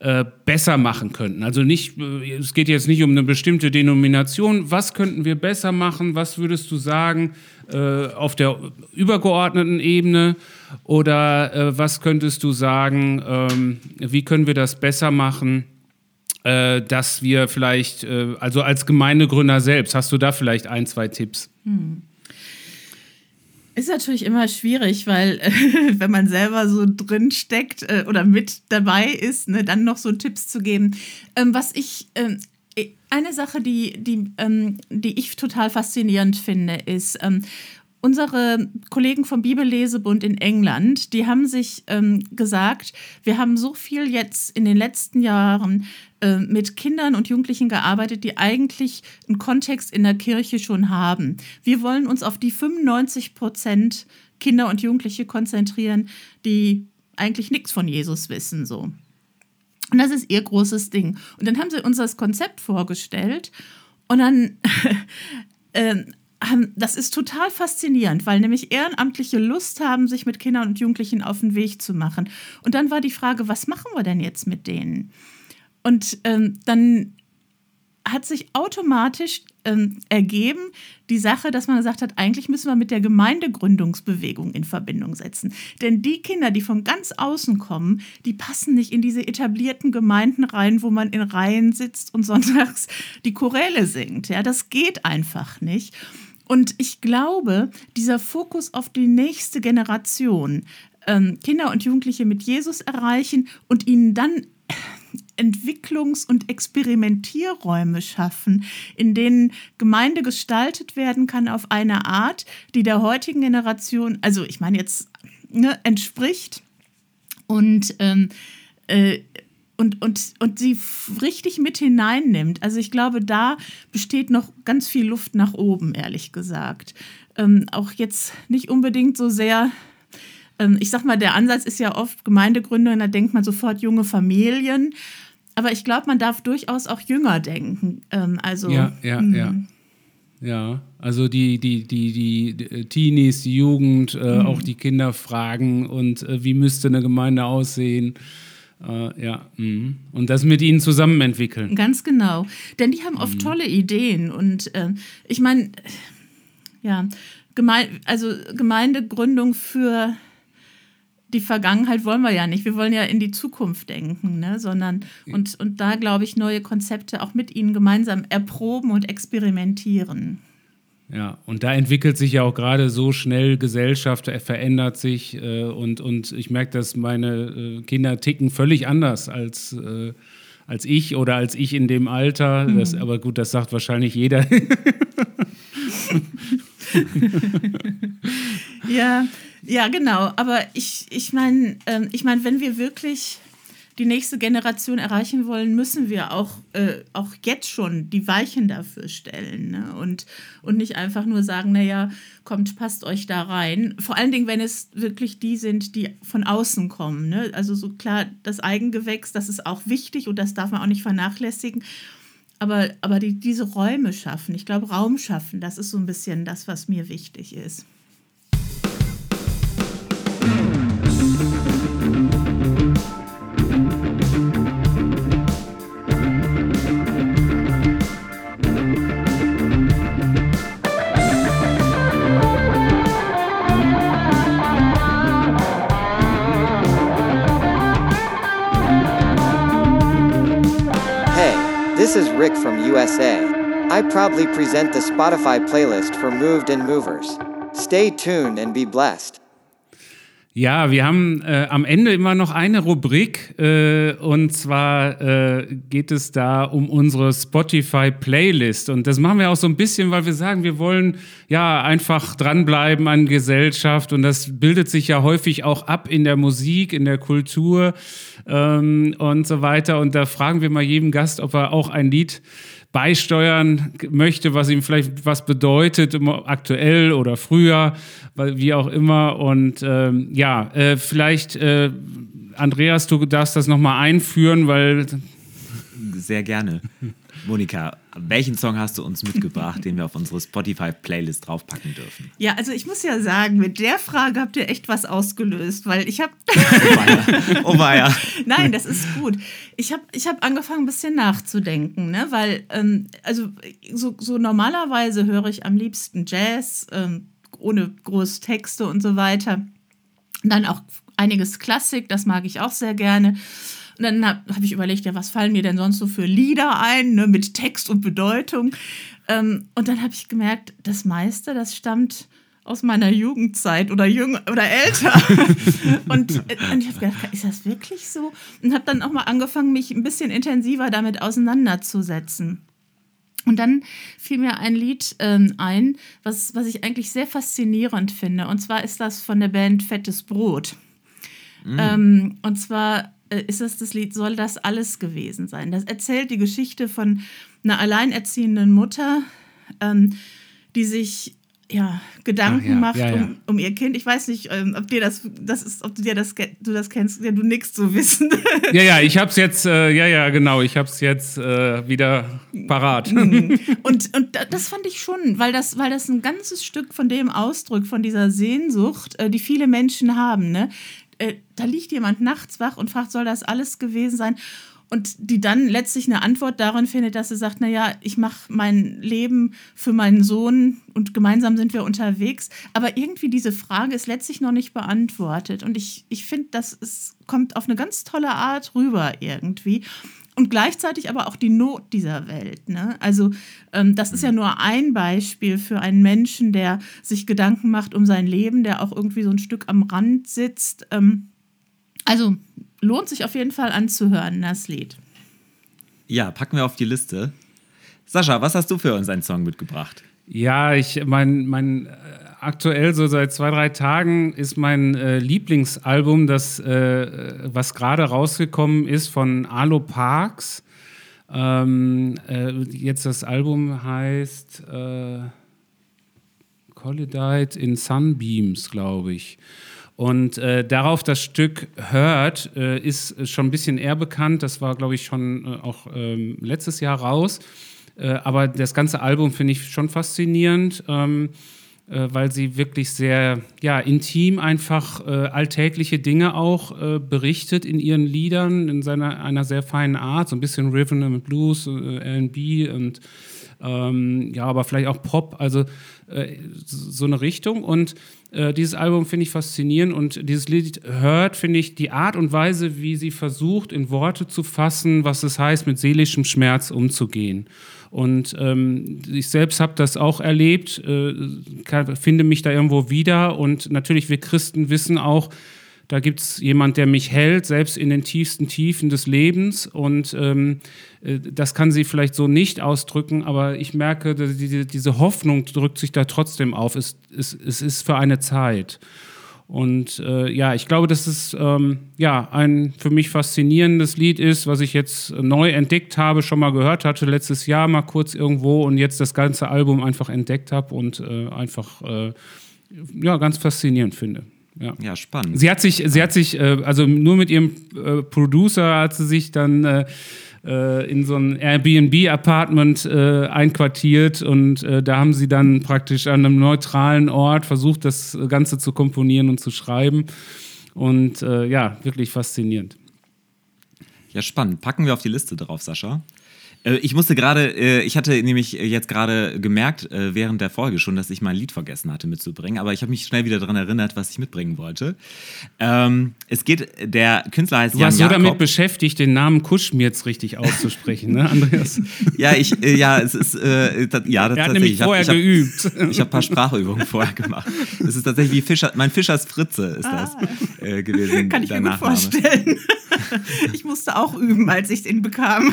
äh, besser machen könnten? Also nicht, äh, es geht jetzt nicht um eine bestimmte Denomination. Was könnten wir besser machen? Was würdest du sagen äh, auf der übergeordneten Ebene? Oder äh, was könntest du sagen, ähm, wie können wir das besser machen? Äh, dass wir vielleicht, also als Gemeindegründer selbst, hast du da vielleicht ein, zwei Tipps? Hm. Ist natürlich immer schwierig, weil äh, (laughs) wenn man selber so drin steckt äh, oder mit dabei ist, ne, dann noch so Tipps zu geben. Ähm, was ich, ähm, eine Sache, die, die, ähm, die ich total faszinierend finde, ist, ähm, unsere Kollegen vom Bibellesebund in England, die haben sich ähm, gesagt, wir haben so viel jetzt in den letzten Jahren äh, mit Kindern und Jugendlichen gearbeitet, die eigentlich einen Kontext in der Kirche schon haben. Wir wollen uns auf die 95 Prozent Kinder und Jugendliche konzentrieren, die eigentlich nichts von Jesus wissen, so. Und das ist ihr großes Ding. Und dann haben sie uns das Konzept vorgestellt und dann (laughs) äh, das ist total faszinierend, weil nämlich Ehrenamtliche Lust haben, sich mit Kindern und Jugendlichen auf den Weg zu machen. Und dann war die Frage, was machen wir denn jetzt mit denen? Und ähm, dann hat sich automatisch ähm, ergeben die Sache, dass man gesagt hat, eigentlich müssen wir mit der Gemeindegründungsbewegung in Verbindung setzen. Denn die Kinder, die von ganz außen kommen, die passen nicht in diese etablierten Gemeinden rein, wo man in Reihen sitzt und (laughs) sonntags die Choräle singt. Ja, das geht einfach nicht. Und ich glaube, dieser Fokus auf die nächste Generation, ähm, Kinder und Jugendliche mit Jesus erreichen und ihnen dann Entwicklungs- und Experimentierräume schaffen, in denen Gemeinde gestaltet werden kann auf eine Art, die der heutigen Generation, also ich meine jetzt, ne, entspricht und ähm, äh, und, und, und sie richtig mit hineinnimmt. Also ich glaube, da besteht noch ganz viel Luft nach oben, ehrlich gesagt. Ähm, auch jetzt nicht unbedingt so sehr, ähm, ich sag mal, der Ansatz ist ja oft Gemeindegründung, da denkt man sofort junge Familien. Aber ich glaube, man darf durchaus auch jünger denken. Ähm, also, ja, ja, mh. ja. Ja, also die, die, die, die Teenies, die Jugend, äh, auch die Kinder fragen und äh, wie müsste eine Gemeinde aussehen. Äh, ja, mhm. und das mit ihnen zusammen entwickeln. Ganz genau. Denn die haben oft tolle Ideen. Und äh, ich meine, ja, Geme also Gemeindegründung für die Vergangenheit wollen wir ja nicht. Wir wollen ja in die Zukunft denken, ne? sondern und, und da glaube ich neue Konzepte auch mit ihnen gemeinsam erproben und experimentieren. Ja, und da entwickelt sich ja auch gerade so schnell Gesellschaft, er verändert sich äh, und, und ich merke, dass meine äh, Kinder ticken völlig anders als, äh, als ich oder als ich in dem Alter. Das, aber gut, das sagt wahrscheinlich jeder. (laughs) Ja, ja, genau. Aber ich, ich meine, ähm, ich mein, wenn wir wirklich die nächste Generation erreichen wollen, müssen wir auch, äh, auch jetzt schon die Weichen dafür stellen. Ne? Und, und nicht einfach nur sagen, naja, kommt, passt euch da rein. Vor allen Dingen, wenn es wirklich die sind, die von außen kommen. Ne? Also so klar, das Eigengewächs, das ist auch wichtig und das darf man auch nicht vernachlässigen. Aber, aber die, diese Räume schaffen, ich glaube, Raum schaffen, das ist so ein bisschen das, was mir wichtig ist. This is Rick from USA. I proudly present the Spotify playlist for Moved and Movers. Stay tuned and be blessed. Ja, wir haben äh, am Ende immer noch eine Rubrik äh, und zwar äh, geht es da um unsere Spotify-Playlist und das machen wir auch so ein bisschen, weil wir sagen, wir wollen ja einfach dranbleiben an Gesellschaft. Und das bildet sich ja häufig auch ab in der Musik, in der Kultur ähm, und so weiter. Und da fragen wir mal jedem Gast, ob er auch ein Lied beisteuern möchte, was ihm vielleicht was bedeutet, immer aktuell oder früher, wie auch immer. Und ähm, ja, äh, vielleicht, äh, Andreas, du darfst das nochmal einführen, weil Sehr gerne. Monika, welchen Song hast du uns mitgebracht, den wir auf unsere Spotify-Playlist draufpacken dürfen? Ja, also ich muss ja sagen, mit der Frage habt ihr echt was ausgelöst, weil ich habe, (laughs) Oh weia. Oh weia. nein, das ist gut. Ich habe ich hab angefangen, ein bisschen nachzudenken, ne? weil, ähm, also so, so normalerweise höre ich am liebsten Jazz, ähm, ohne große Texte und so weiter. Und dann auch einiges Klassik, das mag ich auch sehr gerne. Und dann habe hab ich überlegt, ja, was fallen mir denn sonst so für Lieder ein, ne, mit Text und Bedeutung. Ähm, und dann habe ich gemerkt, das meiste, das stammt aus meiner Jugendzeit oder jünger oder älter. (laughs) und, und ich habe gedacht, ist das wirklich so? Und habe dann auch mal angefangen, mich ein bisschen intensiver damit auseinanderzusetzen. Und dann fiel mir ein Lied ähm, ein, was, was ich eigentlich sehr faszinierend finde. Und zwar ist das von der Band Fettes Brot. Ähm, und zwar ist das das Lied Soll das alles gewesen sein? Das erzählt die Geschichte von einer alleinerziehenden Mutter, ähm, die sich ja, Gedanken ja, macht ja, ja. Um, um ihr Kind. Ich weiß nicht, ähm, ob dir das, das ist, ob du dir das, du das kennst. Ja, du nix zu wissen. ja, ja, ich hab's jetzt, äh, ja, ja, genau, ich hab's jetzt äh, wieder parat. (laughs) und, und da- das fand ich schon, weil das, weil das ein ganzes Stück von dem Ausdruck, von dieser Sehnsucht, äh, die viele Menschen haben, ne? Äh, da liegt jemand nachts wach und fragt, soll das alles gewesen sein? Und die dann letztlich eine Antwort darin findet, dass sie sagt, naja, ich mache mein Leben für meinen Sohn und gemeinsam sind wir unterwegs. Aber irgendwie diese Frage ist letztlich noch nicht beantwortet. Und ich, ich finde, das ist, kommt auf eine ganz tolle Art rüber irgendwie. Und gleichzeitig aber auch die Not dieser Welt. Ne? Also ähm, das ist ja nur ein Beispiel für einen Menschen, der sich Gedanken macht um sein Leben, der auch irgendwie so ein Stück am Rand sitzt. Ähm, also lohnt sich auf jeden Fall anzuhören, das Lied. Ja, packen wir auf die Liste. Sascha, was hast du für uns einen Song mitgebracht? Ja, ich mein, mein äh, aktuell so seit zwei, drei Tagen ist mein äh, Lieblingsalbum, das äh, was gerade rausgekommen ist von Alo Parks. Ähm, äh, jetzt das Album heißt äh, Collidite in Sunbeams, glaube ich. Und äh, darauf das Stück hört, äh, ist schon ein bisschen eher bekannt. Das war, glaube ich, schon äh, auch ähm, letztes Jahr raus. Äh, aber das ganze Album finde ich schon faszinierend. Ähm, äh, weil sie wirklich sehr ja, intim einfach äh, alltägliche Dinge auch äh, berichtet in ihren Liedern, in seiner, einer sehr feinen Art, so ein bisschen Rhythm and Blues, äh, RB und ähm, ja, aber vielleicht auch Pop, also äh, so eine Richtung. Und äh, dieses Album finde ich faszinierend und dieses Lied hört, finde ich, die Art und Weise, wie sie versucht, in Worte zu fassen, was es heißt, mit seelischem Schmerz umzugehen. Und ähm, ich selbst habe das auch erlebt, äh, kann, finde mich da irgendwo wieder. Und natürlich, wir Christen wissen auch, da gibt es jemand, der mich hält, selbst in den tiefsten Tiefen des Lebens. Und ähm, äh, das kann sie vielleicht so nicht ausdrücken, aber ich merke, diese, diese Hoffnung drückt sich da trotzdem auf. Es, es, es ist für eine Zeit. Und äh, ja, ich glaube, dass es ähm, ja, ein für mich faszinierendes Lied ist, was ich jetzt neu entdeckt habe, schon mal gehört hatte, letztes Jahr mal kurz irgendwo und jetzt das ganze Album einfach entdeckt habe und äh, einfach äh, ja, ganz faszinierend finde. Ja. ja, spannend. Sie hat sich, sie hat sich, äh, also nur mit ihrem äh, Producer hat sie sich dann äh, in so ein Airbnb-Apartment äh, einquartiert und äh, da haben sie dann praktisch an einem neutralen Ort versucht, das Ganze zu komponieren und zu schreiben. Und äh, ja, wirklich faszinierend. Ja, spannend. Packen wir auf die Liste drauf, Sascha. Äh, ich musste gerade, äh, ich hatte nämlich jetzt gerade gemerkt, äh, während der Folge schon, dass ich mein Lied vergessen hatte mitzubringen, aber ich habe mich schnell wieder daran erinnert, was ich mitbringen wollte. Ähm, es geht, der Künstler heißt du Jan warst so Jakob. damit beschäftigt, den Namen Kuschmirz richtig auszusprechen, ne, Andreas? (laughs) ja, ich, ja, es ist, äh, ja, das Er hat tatsächlich. nämlich Ich hab- vorher ich hab, geübt. Ich habe ein paar Sprachübungen vorher gemacht. Das ist tatsächlich wie Fischer, mein Fischers Fritze ist das äh, gewesen. Ah. Kann ich mir gut Nachname. vorstellen. (laughs) ich musste auch üben, als ich den bekam.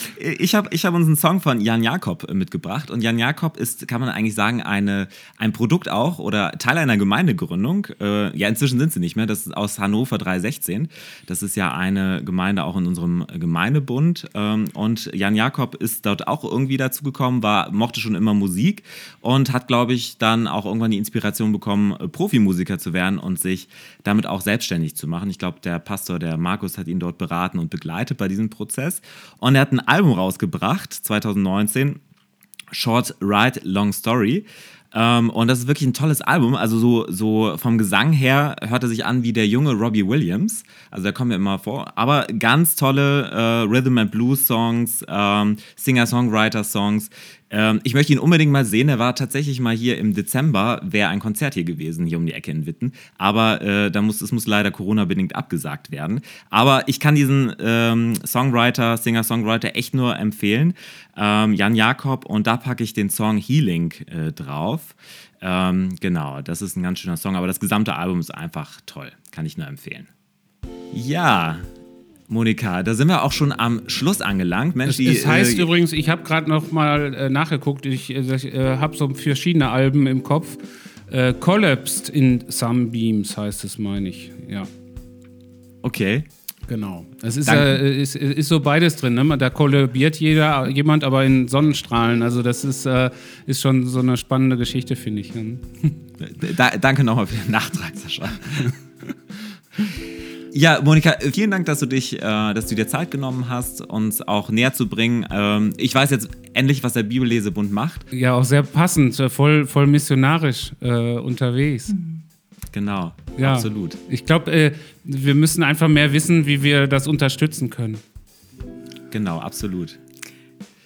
Ich habe ich hab uns einen Song von Jan Jakob äh, mitgebracht und Jan Jakob ist, kann man eigentlich sagen, eine, ein Produkt auch oder Teil einer Gemeindegründung. Äh, ja, inzwischen sind sie nicht mehr. Das ist aus Hannover 316. Das ist ja eine Gemeinde auch in unserem Gemeindebund. Ähm, und Jan Jakob ist dort auch irgendwie dazu gekommen, mochte schon immer Musik und hat, glaube ich, dann auch irgendwann die Inspiration bekommen, äh, Profimusiker zu werden und sich damit auch selbstständig zu machen. Ich glaube, der Pastor, der Markus, hat ihn dort beraten und begleitet bei diesem Prozess. Und er hat ein Album rausgebracht, 2019, Short Ride, Long Story. Ähm, und das ist wirklich ein tolles Album. Also so, so vom Gesang her hört er sich an wie der junge Robbie Williams. Also da kommen wir immer vor. Aber ganz tolle äh, Rhythm and Blues Songs, ähm, Singer-Songwriter Songs. Ähm, ich möchte ihn unbedingt mal sehen. Er war tatsächlich mal hier im Dezember, wäre ein Konzert hier gewesen, hier um die Ecke in Witten. Aber äh, da muss, es muss leider Corona-bedingt abgesagt werden. Aber ich kann diesen ähm, Songwriter, Singer-Songwriter echt nur empfehlen. Ähm, Jan Jakob und da packe ich den Song Healing äh, drauf. Ähm, genau, das ist ein ganz schöner Song, aber das gesamte Album ist einfach toll. Kann ich nur empfehlen. Ja, Monika, da sind wir auch schon am Schluss angelangt. Mensch, Es, die, es heißt äh, übrigens, ich habe gerade noch mal äh, nachgeguckt, ich, äh, äh, habe so verschiedene Alben im Kopf. Äh, Collapsed in Sunbeams heißt es, meine ich. Ja, okay. genau. Es ist, äh, ist, ist so beides drin. Ne? Da kollabiert jeder, jemand aber in Sonnenstrahlen. Also das ist, äh, ist schon so eine spannende Geschichte, finde ich. ne? (laughs) Da, danke nochmal für den Nachtrag, Sascha. (laughs) Ja, Monika, vielen Dank, dass du dich, äh, dass du dir Zeit genommen hast, uns auch näher zu bringen. Ähm, ich weiß jetzt endlich, was der Bibellesebund macht. Ja, auch sehr passend, äh, voll, voll missionarisch äh, unterwegs. Genau, Ja. absolut. Ich glaube, äh, wir müssen einfach mehr wissen, wie wir das unterstützen können. Genau, absolut.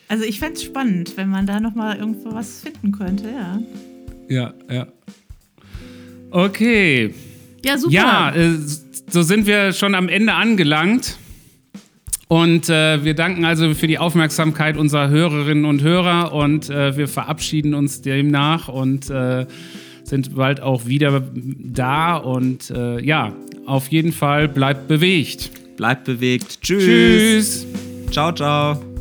Also ich fände es spannend, wenn man da nochmal irgendwo was finden könnte, ja. Ja, ja. Okay. Ja, super. Ja, äh, so sind wir schon am Ende angelangt. Und äh, wir danken also für die Aufmerksamkeit unserer Hörerinnen und Hörer und äh, wir verabschieden uns demnach und äh, sind bald auch wieder da. Und äh, ja, auf jeden Fall bleibt bewegt. Bleibt bewegt. Tschüss. Tschüss. Ciao, ciao.